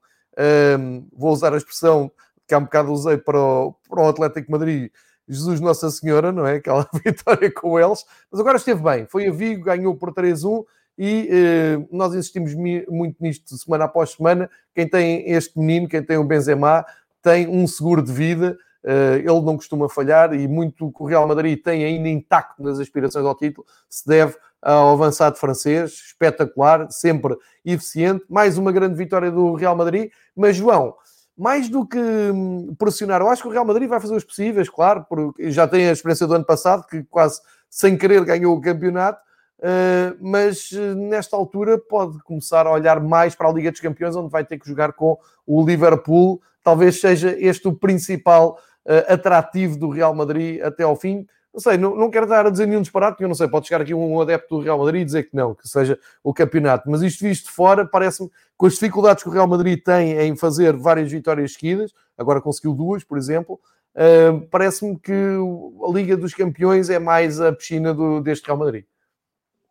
um, vou usar a expressão que há um bocado usei para o, para o Atlético Madrid, Jesus Nossa Senhora, não é? Aquela vitória com eles, mas agora esteve bem. Foi a Vigo, ganhou por 3-1 e eh, nós insistimos muito nisto semana após semana. Quem tem este menino, quem tem o Benzema, tem um seguro de vida. Uh, ele não costuma falhar e muito que o Real Madrid tem ainda intacto nas aspirações ao título se deve ao avançado francês, espetacular, sempre eficiente. Mais uma grande vitória do Real Madrid. Mas, João, mais do que hum, pressionar, eu acho que o Real Madrid vai fazer os possíveis, claro, porque já tem a experiência do ano passado, que quase sem querer ganhou o campeonato, uh, mas uh, nesta altura pode começar a olhar mais para a Liga dos Campeões, onde vai ter que jogar com o Liverpool. Talvez seja este o principal uh, atrativo do Real Madrid até ao fim. Não sei, não, não quero dar a dizer nenhum disparate, eu não sei, pode chegar aqui um adepto do Real Madrid e dizer que não, que seja o campeonato. Mas isto visto de fora, parece-me, com as dificuldades que o Real Madrid tem em fazer várias vitórias seguidas, agora conseguiu duas, por exemplo, uh, parece-me que a Liga dos Campeões é mais a piscina do, deste Real Madrid.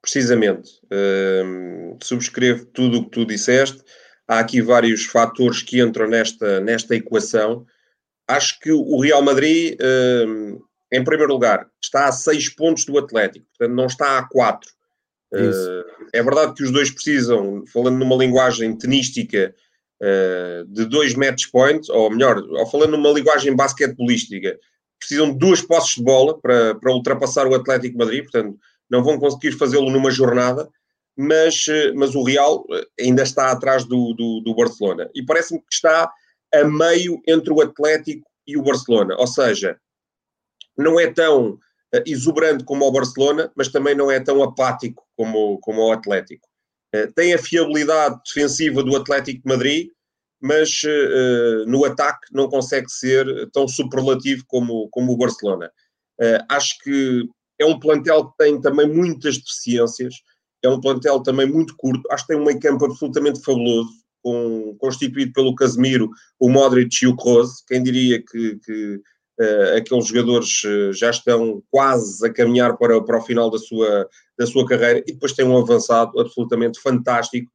Precisamente. Uh, subscrevo tudo o que tu disseste. Há aqui vários fatores que entram nesta, nesta equação. Acho que o Real Madrid... Uh, em primeiro lugar, está a 6 pontos do Atlético, portanto não está a 4. Uh, eh, é verdade que os dois precisam, falando numa linguagem tenística, uh, de dois match points, ou melhor, ou falando numa linguagem basquetebolística, precisam de duas posses de bola para, para ultrapassar o Atlético Madrid, portanto não vão conseguir fazê-lo numa jornada, mas, uh, mas o Real ainda está atrás do, do, do Barcelona. E parece-me que está a meio entre o Atlético e o Barcelona, ou seja, não é tão uh, exuberante como o Barcelona, mas também não é tão apático como, como o Atlético. Uh, tem a fiabilidade defensiva do Atlético de Madrid, mas uh, no ataque não consegue ser tão superlativo como, como o Barcelona. acho que é um plantel que tem também muitas deficiências, é um plantel também muito curto, acho que tem um meio campo absolutamente fabuloso, com, constituído pelo Casemiro, o Modric e o Kroos. Quem diria que, que Uh, aqueles jogadores uh, já estão quase a caminhar para, para o final da sua, da sua carreira e depois tem um avançado absolutamente fantástico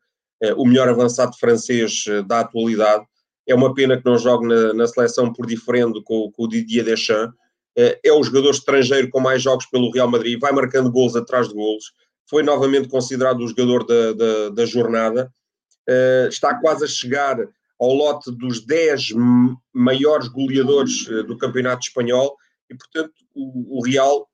o melhor avançado francês da atualidade. É uma pena que não jogue na, na seleção por diferente com, com o Didier Deschamps. É o jogador estrangeiro com mais jogos pelo Real Madrid, vai marcando gols atrás de gols. Foi novamente considerado o jogador da, da, da jornada. Está quase a chegar ao lote dos 10 maiores goleadores do campeonato espanhol e, portanto, o, o Real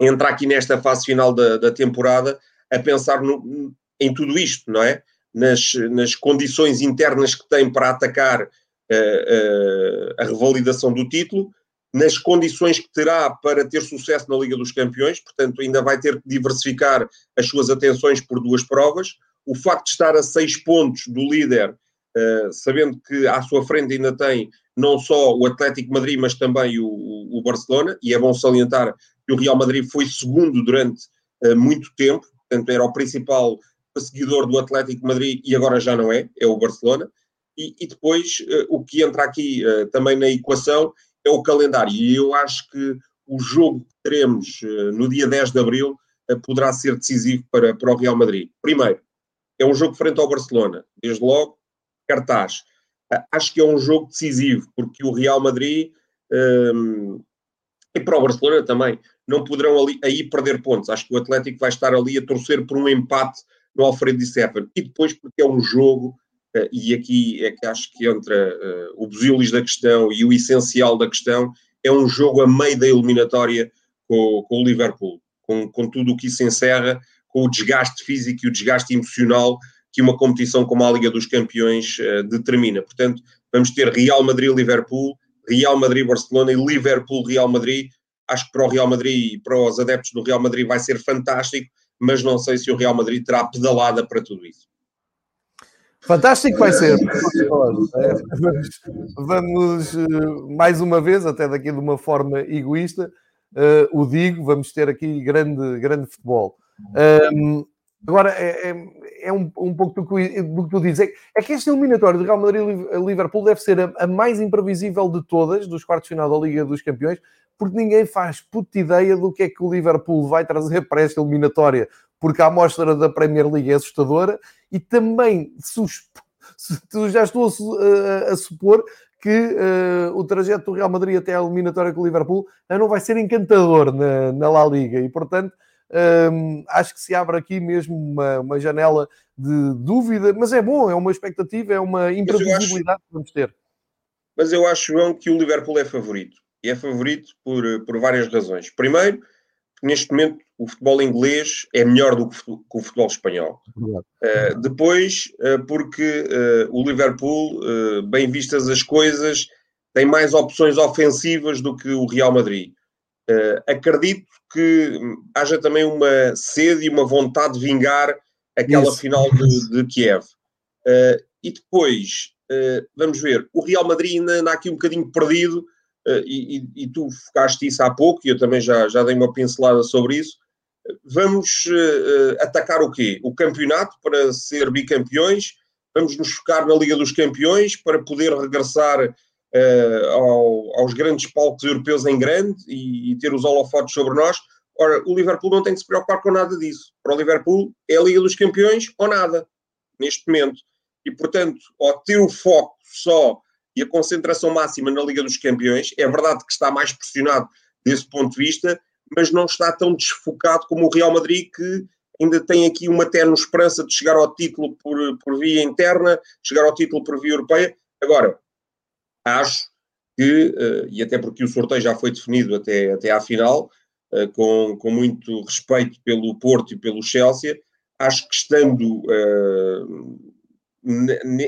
entra aqui nesta fase final da, da temporada a pensar no, em tudo isto, não é? Nas, nas condições internas que tem para atacar uh, uh, a revalidação do título, nas condições que terá para ter sucesso na Liga dos Campeões, portanto, ainda vai ter que diversificar as suas atenções por duas provas. O facto de estar a seis pontos do líder, uh, sabendo que à sua frente ainda tem não só o Atlético Madrid, mas também o, o, Barcelona, e é bom salientar que o Real Madrid foi segundo durante uh, muito tempo, portanto era o principal seguidor do Atlético Madrid e agora já não é, é o Barcelona. E, e depois uh, o que entra aqui também na equação é o calendário, e eu acho que o jogo que teremos no dia 10 de Abril poderá ser decisivo para, para o Real Madrid. Primeiro, é um jogo frente ao Barcelona, desde logo, cartaz acho que é um jogo decisivo, porque o Real Madrid um, e para o Barcelona também não poderão ali, aí perder pontos. Acho que o Atlético vai estar ali a torcer por um empate no Alfredo Di Stefano. E depois porque é um jogo, uh, e aqui é que acho que entra uh, o busilis da questão e o essencial da questão, é um jogo a meio da eliminatória com, com o Liverpool, com, com tudo o que isso encerra, com o desgaste físico e o desgaste emocional que uma competição como a Liga dos Campeões uh, determina. Portanto, vamos ter Real Madrid-Liverpool, Real Madrid-Barcelona e Liverpool-Real Madrid. Acho que para o Real Madrid e para os adeptos do Real Madrid vai ser fantástico, mas não sei se o Real Madrid terá pedalada para tudo isso. Fantástico vai ser. Vamos, vamos, eh, mais uma vez, até daqui de uma forma egoísta, uh, o digo, vamos ter aqui grande, grande futebol. Agora, é, é, é um, um pouco do que, do que tu dizes. É, é que este eliminatório de Real Madrid-Liverpool deve ser a, a, mais imprevisível de todas, dos quartos de final da Liga dos Campeões, porque ninguém faz puta ideia do que é que o Liverpool vai trazer para esta eliminatória, porque a amostra da Premier League é assustadora e também já estou a, a supor que uh, o trajeto do Real Madrid até a eliminatória com o Liverpool não vai ser encantador na, na La Liga e, portanto, acho que se abre aqui mesmo uma, uma, janela de dúvida, mas é bom, é uma expectativa, é uma imprevisibilidade acho, que vamos ter. Mas eu acho, João, que o Liverpool é favorito. E é favorito por, por várias razões. Primeiro, neste momento o futebol inglês é melhor do que o futebol espanhol. Uh, depois, uh, porque uh, o Liverpool, bem vistas as coisas, tem mais opções ofensivas do que o Real Madrid. Acredito que haja também uma sede e uma vontade de vingar aquela Isso. final de, de Kiev. Uh, e depois, uh, vamos ver, o Real Madrid ainda anda aqui um bocadinho perdido, uh, e, e, e, tu focaste isso há pouco, e eu também já, já dei uma pincelada sobre isso. Vamos atacar o quê? O campeonato para ser bicampeões, vamos nos focar na Liga dos Campeões para poder regressar uh, ao, aos grandes palcos europeus em grande e, e, ter os holofotes sobre nós. Ora, o Liverpool não tem que se preocupar com nada disso. Para o Liverpool é a Liga dos Campeões ou nada, neste momento. E, portanto, ao ter o foco só e a concentração máxima na Liga dos Campeões, é verdade que está mais pressionado desse ponto de vista, mas não está tão desfocado como o Real Madrid, que ainda tem aqui uma terna esperança de chegar ao título por, por via interna, chegar ao título por via europeia. Agora, acho que, eh, e até porque o sorteio já foi definido até, até à final, eh, com, com muito respeito pelo Porto e pelo Chelsea, acho que estando uh,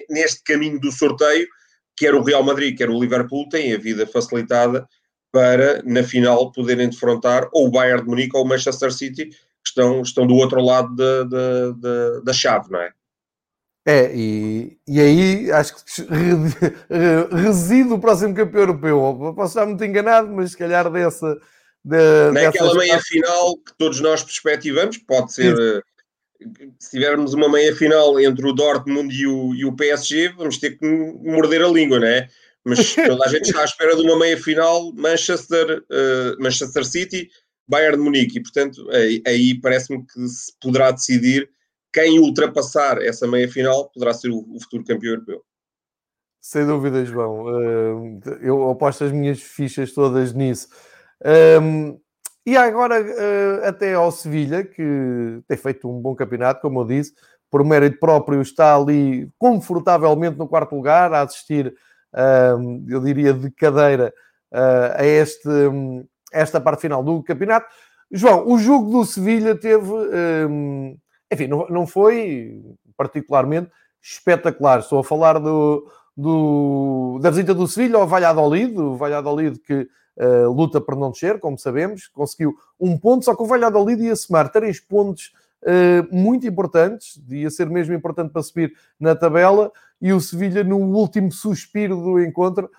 neste caminho do sorteio, quer o Real Madrid, quer o Liverpool, têm a vida facilitada para, na final, poderem defrontar ou o Bayern de Munique ou o Manchester City, que estão, estão do outro lado da, da, da, da chave, não é? É, e, e aí acho que reside o próximo campeão europeu. Posso estar muito enganado, mas se calhar dessa. De, Naquela meia final que todos nós perspectivamos, pode ser. Eh, se tivermos uma meia final entre o Dortmund e o, e o PSG, vamos ter que morder a língua, não é? Mas toda a gente está à espera de uma meia final Manchester, uh, Manchester City, Bayern de Munique, e portanto aí, aí parece-me que se poderá decidir quem ultrapassar essa meia final poderá ser o, o futuro campeão europeu. Sem dúvida, João. Uh, eu aposto as minhas fichas todas nisso. Um, e agora, uh, até ao Sevilha, que tem feito um bom campeonato, como eu disse, por mérito próprio, está ali confortavelmente no quarto lugar, a assistir, uh, eu diria, de cadeira uh, a este, um, esta parte final do campeonato. João, o jogo do Sevilha teve, um, enfim, não, não foi particularmente espetacular. Estou a falar do, do, da visita do Sevilha ao Valladolid, o Valladolid que uh, luta para não descer, como sabemos, conseguiu um ponto, só que o Valladolid ia somar três pontos uh, muito importantes, ia ser mesmo importante para subir na tabela, e o Sevilha, no último suspiro do encontro,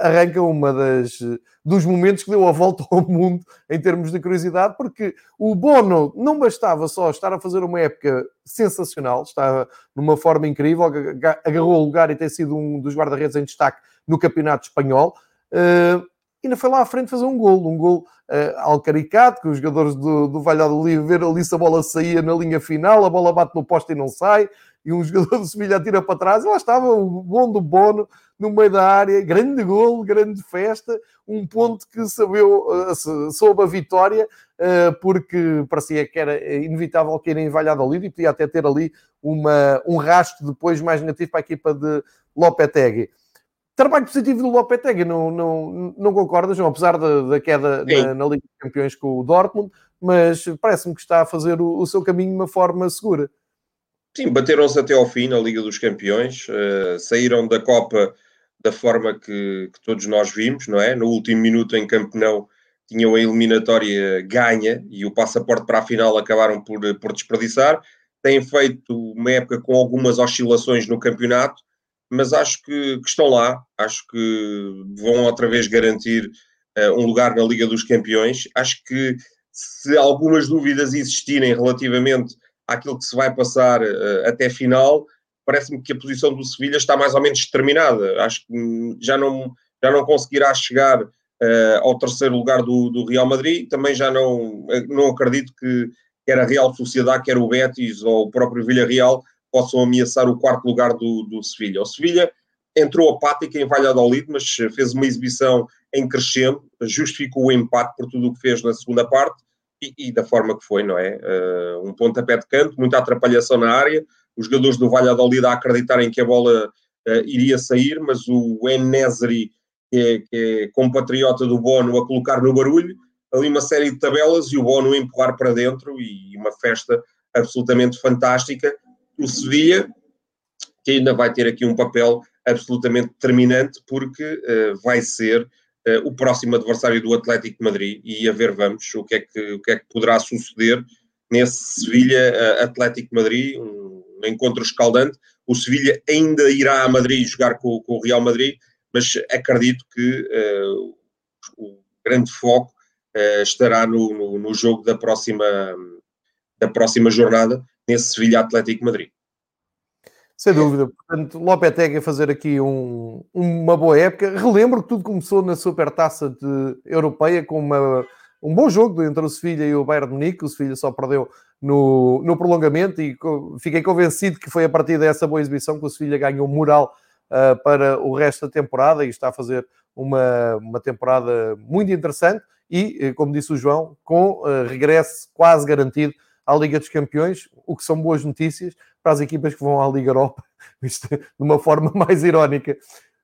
arranca uma das dos momentos que deu a volta ao mundo em termos de curiosidade, porque o Bono não bastava só estar a fazer uma época sensacional, estava numa forma incrível, agarrou o lugar e tem sido um dos guarda-redes em destaque no campeonato espanhol. Ainda foi lá à frente fazer um gol, um gol uh, alcaricato, que os jogadores do, do Valladolid ver ali se a bola saía na linha final, a bola bate no poste e não sai, e um jogador do Sevilha atira para trás, e lá estava o bom do Bono no meio da área, grande gol, grande festa, um ponto que sabeu, uh, soube a vitória, uh, porque parecia que era inevitável que em Valladolid e podia até ter ali uma, um rastro depois mais negativo para a equipa de Lopetegui. Trabalho positivo do Lopetegui, não, não, não concordas, João? Apesar da, da queda na, na, Liga dos Campeões com o Dortmund, mas parece-me que está a fazer o, o, seu caminho de uma forma segura. Sim, bateram-se até ao fim na Liga dos Campeões, uh, saíram da Copa da forma que, que, todos nós vimos, não é? No último minuto em Campeonato tinham a eliminatória ganha e o passaporte para a final acabaram por, por desperdiçar. Têm feito uma época com algumas oscilações no campeonato, mas acho que, que, estão lá, acho que vão outra vez garantir uh, um lugar na Liga dos Campeões. Acho que se algumas dúvidas existirem relativamente àquilo que se vai passar uh, até final, parece-me que a posição do Sevilha está mais ou menos determinada. Acho que já não, já não conseguirá chegar uh, ao terceiro lugar do, do, Real Madrid. Também já não, não acredito que quer a Real Sociedade, quer o Betis ou o próprio Villarreal possam ameaçar o quarto lugar do, do Sevilha. O Sevilha entrou apático em Valladolid, mas fez uma exibição em crescendo, justificou o empate por tudo o que fez na segunda parte e, e da forma que foi, não é? Uh, um pontapé de canto, muita atrapalhação na área, os jogadores do Valladolid a acreditarem que a bola uh, iria sair, mas o Enesri, que é, que é compatriota do Bono, a colocar no barulho, ali uma série de tabelas e o Bono a empurrar para dentro e uma festa absolutamente fantástica o Sevilha, que ainda vai ter aqui um papel absolutamente determinante, porque uh, vai ser uh, o próximo adversário do Atlético de Madrid e a ver vamos o que é que, o que, é que poderá suceder nesse Sevilha-Atlético de Madrid, um encontro escaldante. O Sevilha ainda irá a Madrid jogar com, com o Real Madrid, mas acredito que uh, o grande foco estará no, no, no jogo da próxima, da próxima jornada nesse Sevilha Atlético Madrid. Sem dúvida. Portanto, Lopetegui a fazer aqui um, uma boa época. Relembro que tudo começou na Supertaça de Europeia com uma, um bom jogo entre o Sevilha e o Bayern de Munique. O Sevilha só perdeu no, no prolongamento e fiquei convencido que foi a partir dessa boa exibição que o Sevilha ganhou moral uh, para o resto da temporada e está a fazer uma, uma temporada muito interessante e, eh, como disse o João, com uh, regresso quase garantido à Liga dos Campeões, o que são boas notícias para as equipas que vão à Liga Europa, isto de uma forma mais irónica.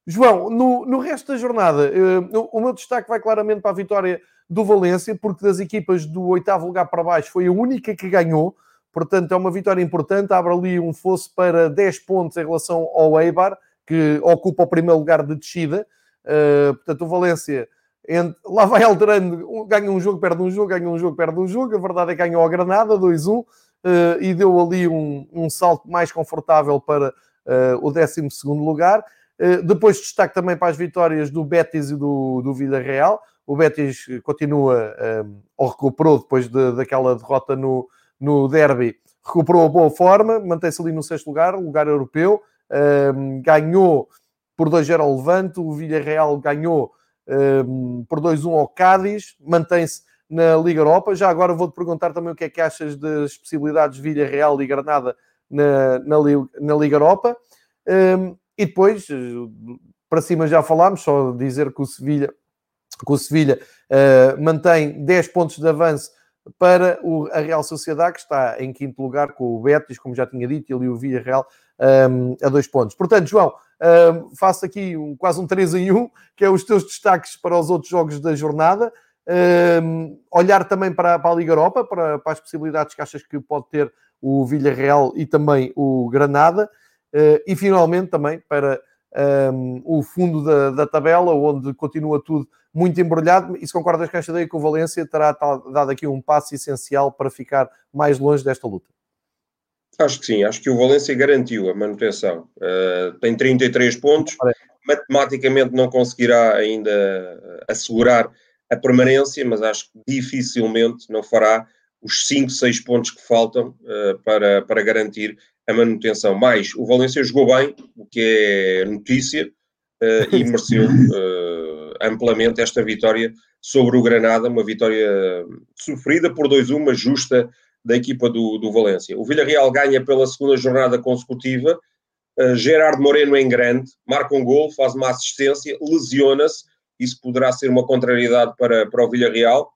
João, no, no resto da jornada, uh, o meu destaque vai claramente para a vitória do Valência, porque das equipas do oitavo lugar para baixo foi a única que ganhou, portanto é uma vitória importante, abre ali um fosso para 10 pontos em relação ao Eibar, que ocupa o primeiro lugar de descida. Uh, portanto, o Valência lá vai alterando, ganha um jogo, perde um jogo, ganha um jogo, perde um jogo. A verdade é que ganhou a Granada 2-1 uh, eh, e deu ali um, um, salto mais confortável para uh, o 12 lugar. Uh, depois destaque também para as vitórias do Betis e do, do Villarreal. O Betis continua, ou recuperou depois de, daquela derrota no, no derby, recuperou a boa forma, mantém-se ali no sexto lugar, lugar europeu. Ganhou por 2-0 ao Levante, o Villarreal ganhou um, por 2-1 ao Cádiz, mantém-se na Liga Europa. Já agora vou-te perguntar também o que é que achas das possibilidades de Vila Real e Granada na, na, na Liga Europa. Um, e depois, para cima já falámos, só dizer que o Sevilha, que o Sevilha uh, mantém 10 pontos de avanço para o, a Real Sociedade, que está em quinto lugar com o Betis, como já tinha dito, e ali o Villarreal um, a dois pontos. Portanto, João, um, faço aqui um, quase um 3 em 1, que é os teus destaques para os outros jogos da jornada. Um, olhar também para, para, a Liga Europa, para, para, as possibilidades que achas que pode ter o Villarreal e também o Granada. Uh, e finalmente também para um, o fundo da, da, tabela, onde continua tudo muito embrulhado. E se concordas com esta ideia que o Valência terá dado aqui um passo essencial para ficar mais longe desta luta? Acho que sim, acho que o Valência garantiu a manutenção. Uh, tem 33 pontos, matematicamente não conseguirá ainda assegurar a permanência, mas acho que dificilmente não fará os 5, 6 pontos que faltam uh, para, para garantir a manutenção. Mais, o Valência jogou bem, o que é notícia, uh, e mereceu amplamente esta vitória sobre o Granada, uma vitória sofrida por 2-1, mas justa da equipa do, do Valência. O Villarreal ganha pela segunda jornada consecutiva, uh, Gerard Moreno em grande, marca um gol, faz uma assistência, lesiona-se, isso poderá ser uma contrariedade para, para o Villarreal,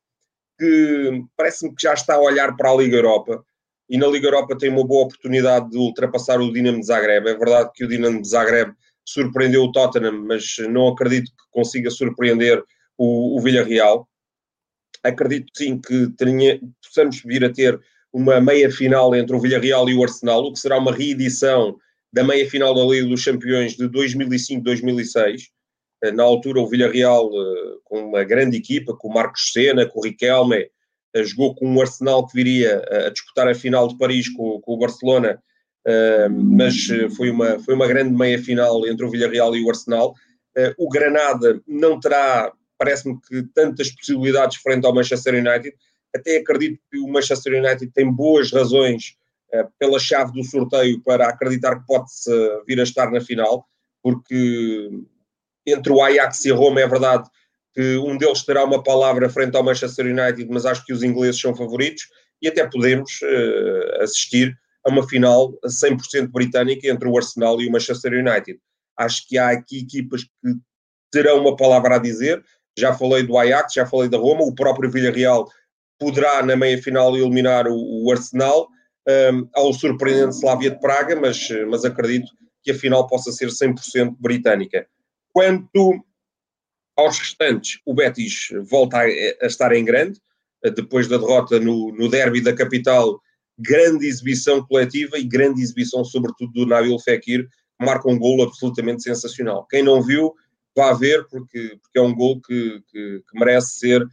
que parece-me que já está a olhar para a Liga Europa, e na Liga Europa tem uma boa oportunidade de ultrapassar o Dinamo de Zagreb. É verdade que o Dinamo de Zagreb surpreendeu o Tottenham, mas não acredito que consiga surpreender o, o Villarreal. Acredito sim que tenha, possamos vir a ter uma meia final entre o Villarreal e o Arsenal, o que será uma reedição da meia final da Liga dos Campeões de 2005-2006. Eh, na altura, o Villarreal, eh, com uma grande equipa, com o Marcos Sena, com o Riquelme, eh, jogou com um Arsenal que viria a disputar a final de Paris com, com o Barcelona, mas foi uma, foi uma grande meia-final entre o Villarreal e o Arsenal. O Granada não terá, parece-me que, tantas possibilidades frente ao Manchester United. Até acredito que o Manchester United tem boas razões pela chave do sorteio para acreditar que pode-se vir a estar na final, porque entre o Ajax e a Roma é verdade que um deles terá uma palavra frente ao Manchester United, mas acho que os ingleses são favoritos e até podemos uh, assistir a uma final 100% britânica entre o Arsenal e o Manchester United. Acho que há aqui equipas que terão uma palavra a dizer. Já falei do Ajax, já falei da Roma, o próprio Villarreal poderá na meia-final eliminar o, o Arsenal um, ehm, ao surpreendente Slavia de Praga, mas, mas acredito que a final possa ser 100% britânica. Quanto aos restantes, o Betis volta a, a estar em grande, depois da derrota no, no derby da capital, grande exibição coletiva e grande exibição, sobretudo, do Nabil Fekir, que marca um gol absolutamente sensacional. Quem não viu, vá ver, porque, porque é um gol que, que, que merece ser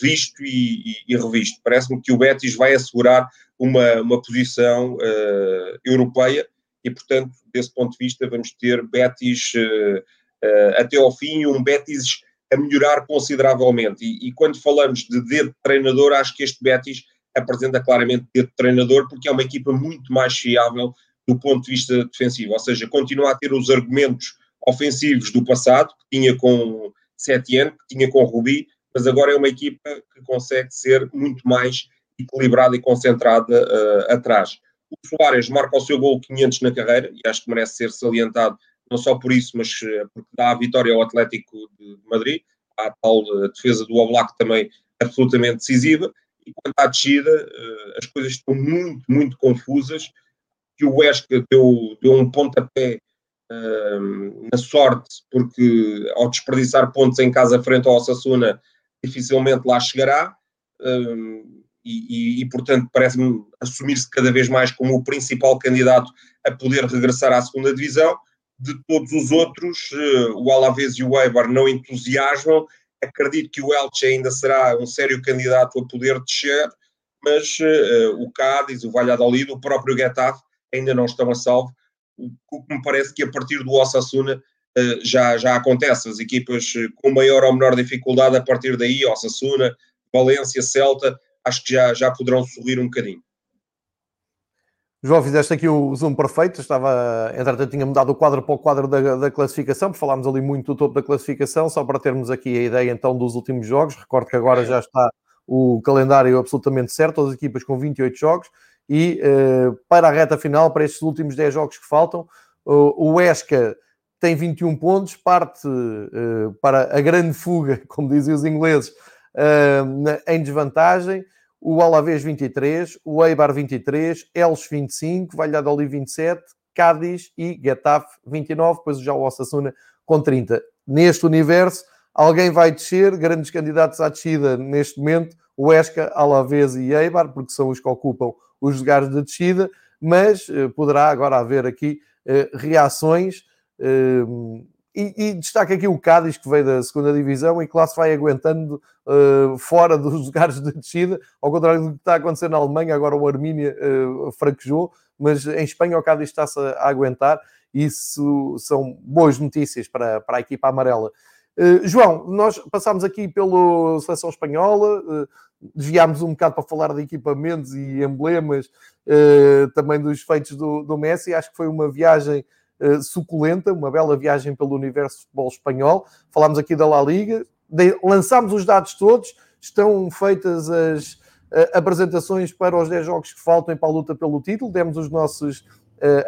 visto e, e, e revisto. Parece-me que o Betis vai assegurar uma, uma posição uh, europeia e, portanto, desse ponto de vista, vamos ter Betis uh, uh, até ao fim, um Betis a melhorar consideravelmente. E, e, quando falamos de dedo de treinador, acho que este Betis apresenta claramente dedo de treinador, porque é uma equipa muito mais fiável do ponto de vista defensivo. Ou seja, continua a ter os argumentos ofensivos do passado, que tinha com Setien, que tinha com Rubi, mas agora é uma equipa que consegue ser muito mais equilibrada e concentrada uh, atrás. O Soares marca o seu gol 500 na carreira, e acho que merece ser salientado não só por isso, mas eh, porque dá a vitória ao Atlético de Madrid, a tal eh, defesa do Oblak também absolutamente decisiva, e quanto à descida, as coisas estão muito, muito confusas, que o Huesca deu, deu um pontapé uh, na sorte, porque ao desperdiçar pontos em casa frente ao Osasuna, dificilmente lá chegará, uh, e, e, e, portanto parece-me assumir-se cada vez mais como o principal candidato a poder regressar à segunda divisão, de todos os outros, eh, o Alavés e o Eibar não entusiasmam. Acredito que o Elche ainda será um sério candidato a poder descer, mas uh, o Cádiz, o Valladolid, o próprio Getafe ainda não estão a salvo. O que me parece que a partir do Osasuna já, já acontece. As equipas com maior ou menor dificuldade, a partir daí, Osasuna, Valência, Celta, acho que já, já poderão sorrir um bocadinho. João, fizeste aqui o zoom perfeito. Estava, entretanto, tinha mudado o quadro para o quadro da, da classificação, porque falámos ali muito do topo da classificação, só para termos aqui a ideia então dos últimos jogos. Recordo que agora já está o calendário absolutamente certo, as equipas com 28 jogos E uh, para a reta final, para estes últimos 10 jogos que faltam, o Esca tem 21 pontos, parte uh, para a grande fuga, como dizem os ingleses, uh, em desvantagem. O Alavés 23, o Eibar 23, Elche 25, Valladolid 27, Cádiz e Getafe 29, depois já o Osasuna com 30. Neste universo, alguém vai descer, grandes candidatos à descida neste momento, o Esca, Alavés e Eibar, porque são os que ocupam os lugares de descida, mas uh, poderá agora haver aqui reações. E, e destaca aqui o Cádiz, que veio da segunda divisão e que lá se vai aguentando uh, fora dos lugares de descida, ao contrário do que está a na Alemanha, agora o Armínia uh, fraquejou, mas em Espanha o Cádiz está-se a aguentar, isso são boas notícias para, para a equipa amarela. Uh, João, nós passámos aqui pela seleção espanhola, desviámos um bocado para falar de equipamentos e emblemas, também dos feitos do, do Messi. Acho que foi uma viagem uh, suculenta, uma bela viagem pelo universo futebol espanhol. Falámos aqui da La Liga, de, lançámos os dados todos, estão feitas as uh, apresentações para os 10 jogos que faltam para a luta pelo título, demos os nossos,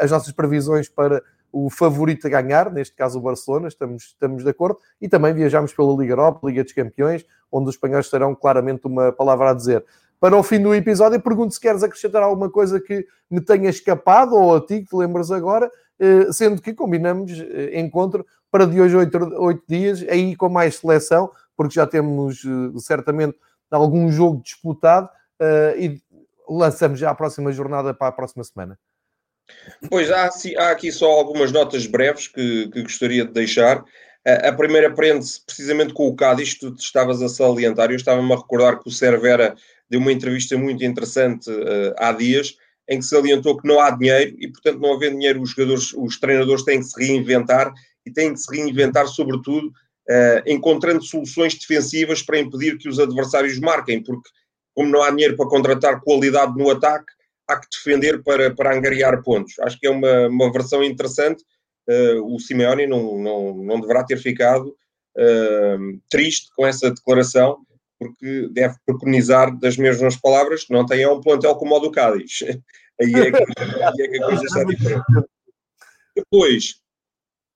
as nossas previsões para o favorito a ganhar, neste caso o Barcelona, estamos, estamos de acordo, e também viajamos pela Liga Europa, Liga dos Campeões, onde os espanhóis terão claramente uma palavra a dizer. Para o fim do episódio, pergunto se queres acrescentar alguma coisa que me tenha escapado, ou a ti que te lembras agora, eh, sendo que combinamos eh, encontro para de hoje oito, oito dias, aí com mais seleção, porque já temos eh, certamente algum jogo disputado e lançamos já a próxima jornada para a próxima semana. Pois há, há aqui só algumas notas breves que, que gostaria de deixar. A, primeira prende-se precisamente com o Cádiz, tu estavas a salientar. Eu estava-me a recordar que o Cervera deu uma entrevista muito interessante uh, há dias, em que salientou que não há dinheiro e, portanto, não havendo dinheiro, os jogadores, os treinadores têm que se reinventar e têm que se reinventar, sobretudo, uh, encontrando soluções defensivas para impedir que os adversários marquem, porque, como não há dinheiro para contratar qualidade no ataque, há que defender para, para angariar pontos. Acho que é uma, uma versão interessante. Uh, o Simeone não, não, não deverá ter ficado uh, triste com essa declaração, porque deve preconizar das mesmas palavras, não tem um plantel como o do Cádiz. aí, é que, aí é que a coisa está diferente. Depois,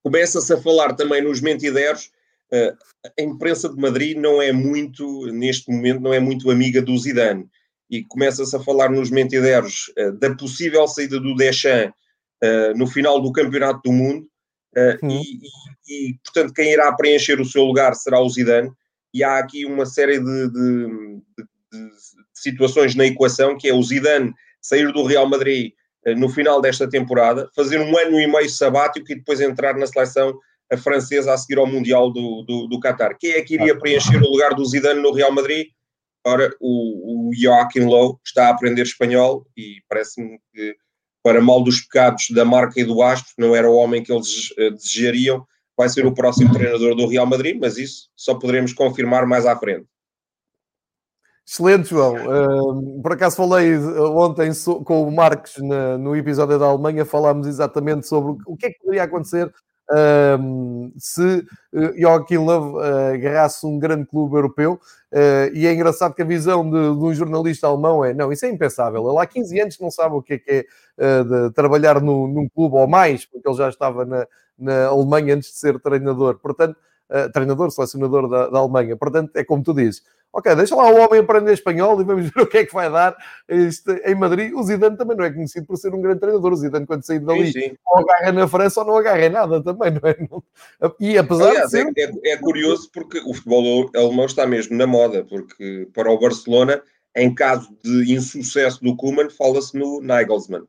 começa-se a falar também nos mentideros. Uh, a imprensa de Madrid não é muito, neste momento, não é muito amiga do Zidane e começa-se a falar nos mentideros uh, da possível saída do Deschamps uh, no final do Campeonato do Mundo, uh, e, e, e, portanto, quem irá preencher o seu lugar será o Zidane. E há aqui uma série de, de, de, de situações na equação, que é o Zidane sair do Real Madrid no final desta temporada, fazer um ano e meio sabático e depois entrar na seleção a francesa a seguir ao Mundial do, do, do Qatar. Quem é que iria preencher o lugar do Zidane no Real Madrid? Ora, o, o Joaquim Lowe está a aprender espanhol e parece-me que, para mal dos pecados da marca e do astro, não era o homem que eles uh, desejariam, vai ser o próximo treinador do Real Madrid, mas isso só poderemos confirmar mais à frente. Excelente, João. Uh, por acaso falei ontem com o Marcos na, no episódio da Alemanha, falámos exatamente sobre o que é que poderia acontecer um, se uh, Joaquim Love uh, agarrasse um grande clube europeu. Uh, e é engraçado que a visão de, de, um jornalista alemão é: não, isso é impensável. Ele há 15 anos não sabe o que é, que é de trabalhar no, num clube ou mais, porque ele já estava na, na Alemanha antes de ser treinador. Portanto, treinador, selecionador da, da Alemanha. Portanto, é como tu dizes ok, deixa lá o homem aprender espanhol e vamos ver o que é que vai dar este, em Madrid. O Zidane também não é conhecido por ser um grande treinador. O Zidane, quando sair dali, sim, sim. ou agarra na França ou não agarra em nada também, não é? E apesar Aliás, de ser... é, é, é curioso porque o futebol alemão está mesmo na moda, porque para o Barcelona, em caso de insucesso do Koeman, fala-se no Nagelsmann.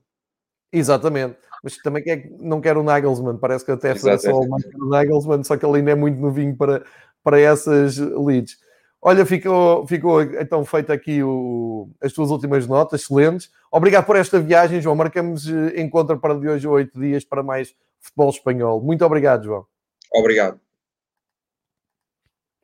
Exatamente. Mas também quer, não quer o Nagelsmann, parece que até foi só o Nagelsmann, só que ele ainda é muito novinho para, para essas leads. Olha, ficou, ficou então feito aqui o, as tuas últimas notas, excelentes. Obrigado por esta viagem, João. Marcamos eh, encontro para de hoje a oito dias para mais futebol espanhol. Muito obrigado, João. Obrigado.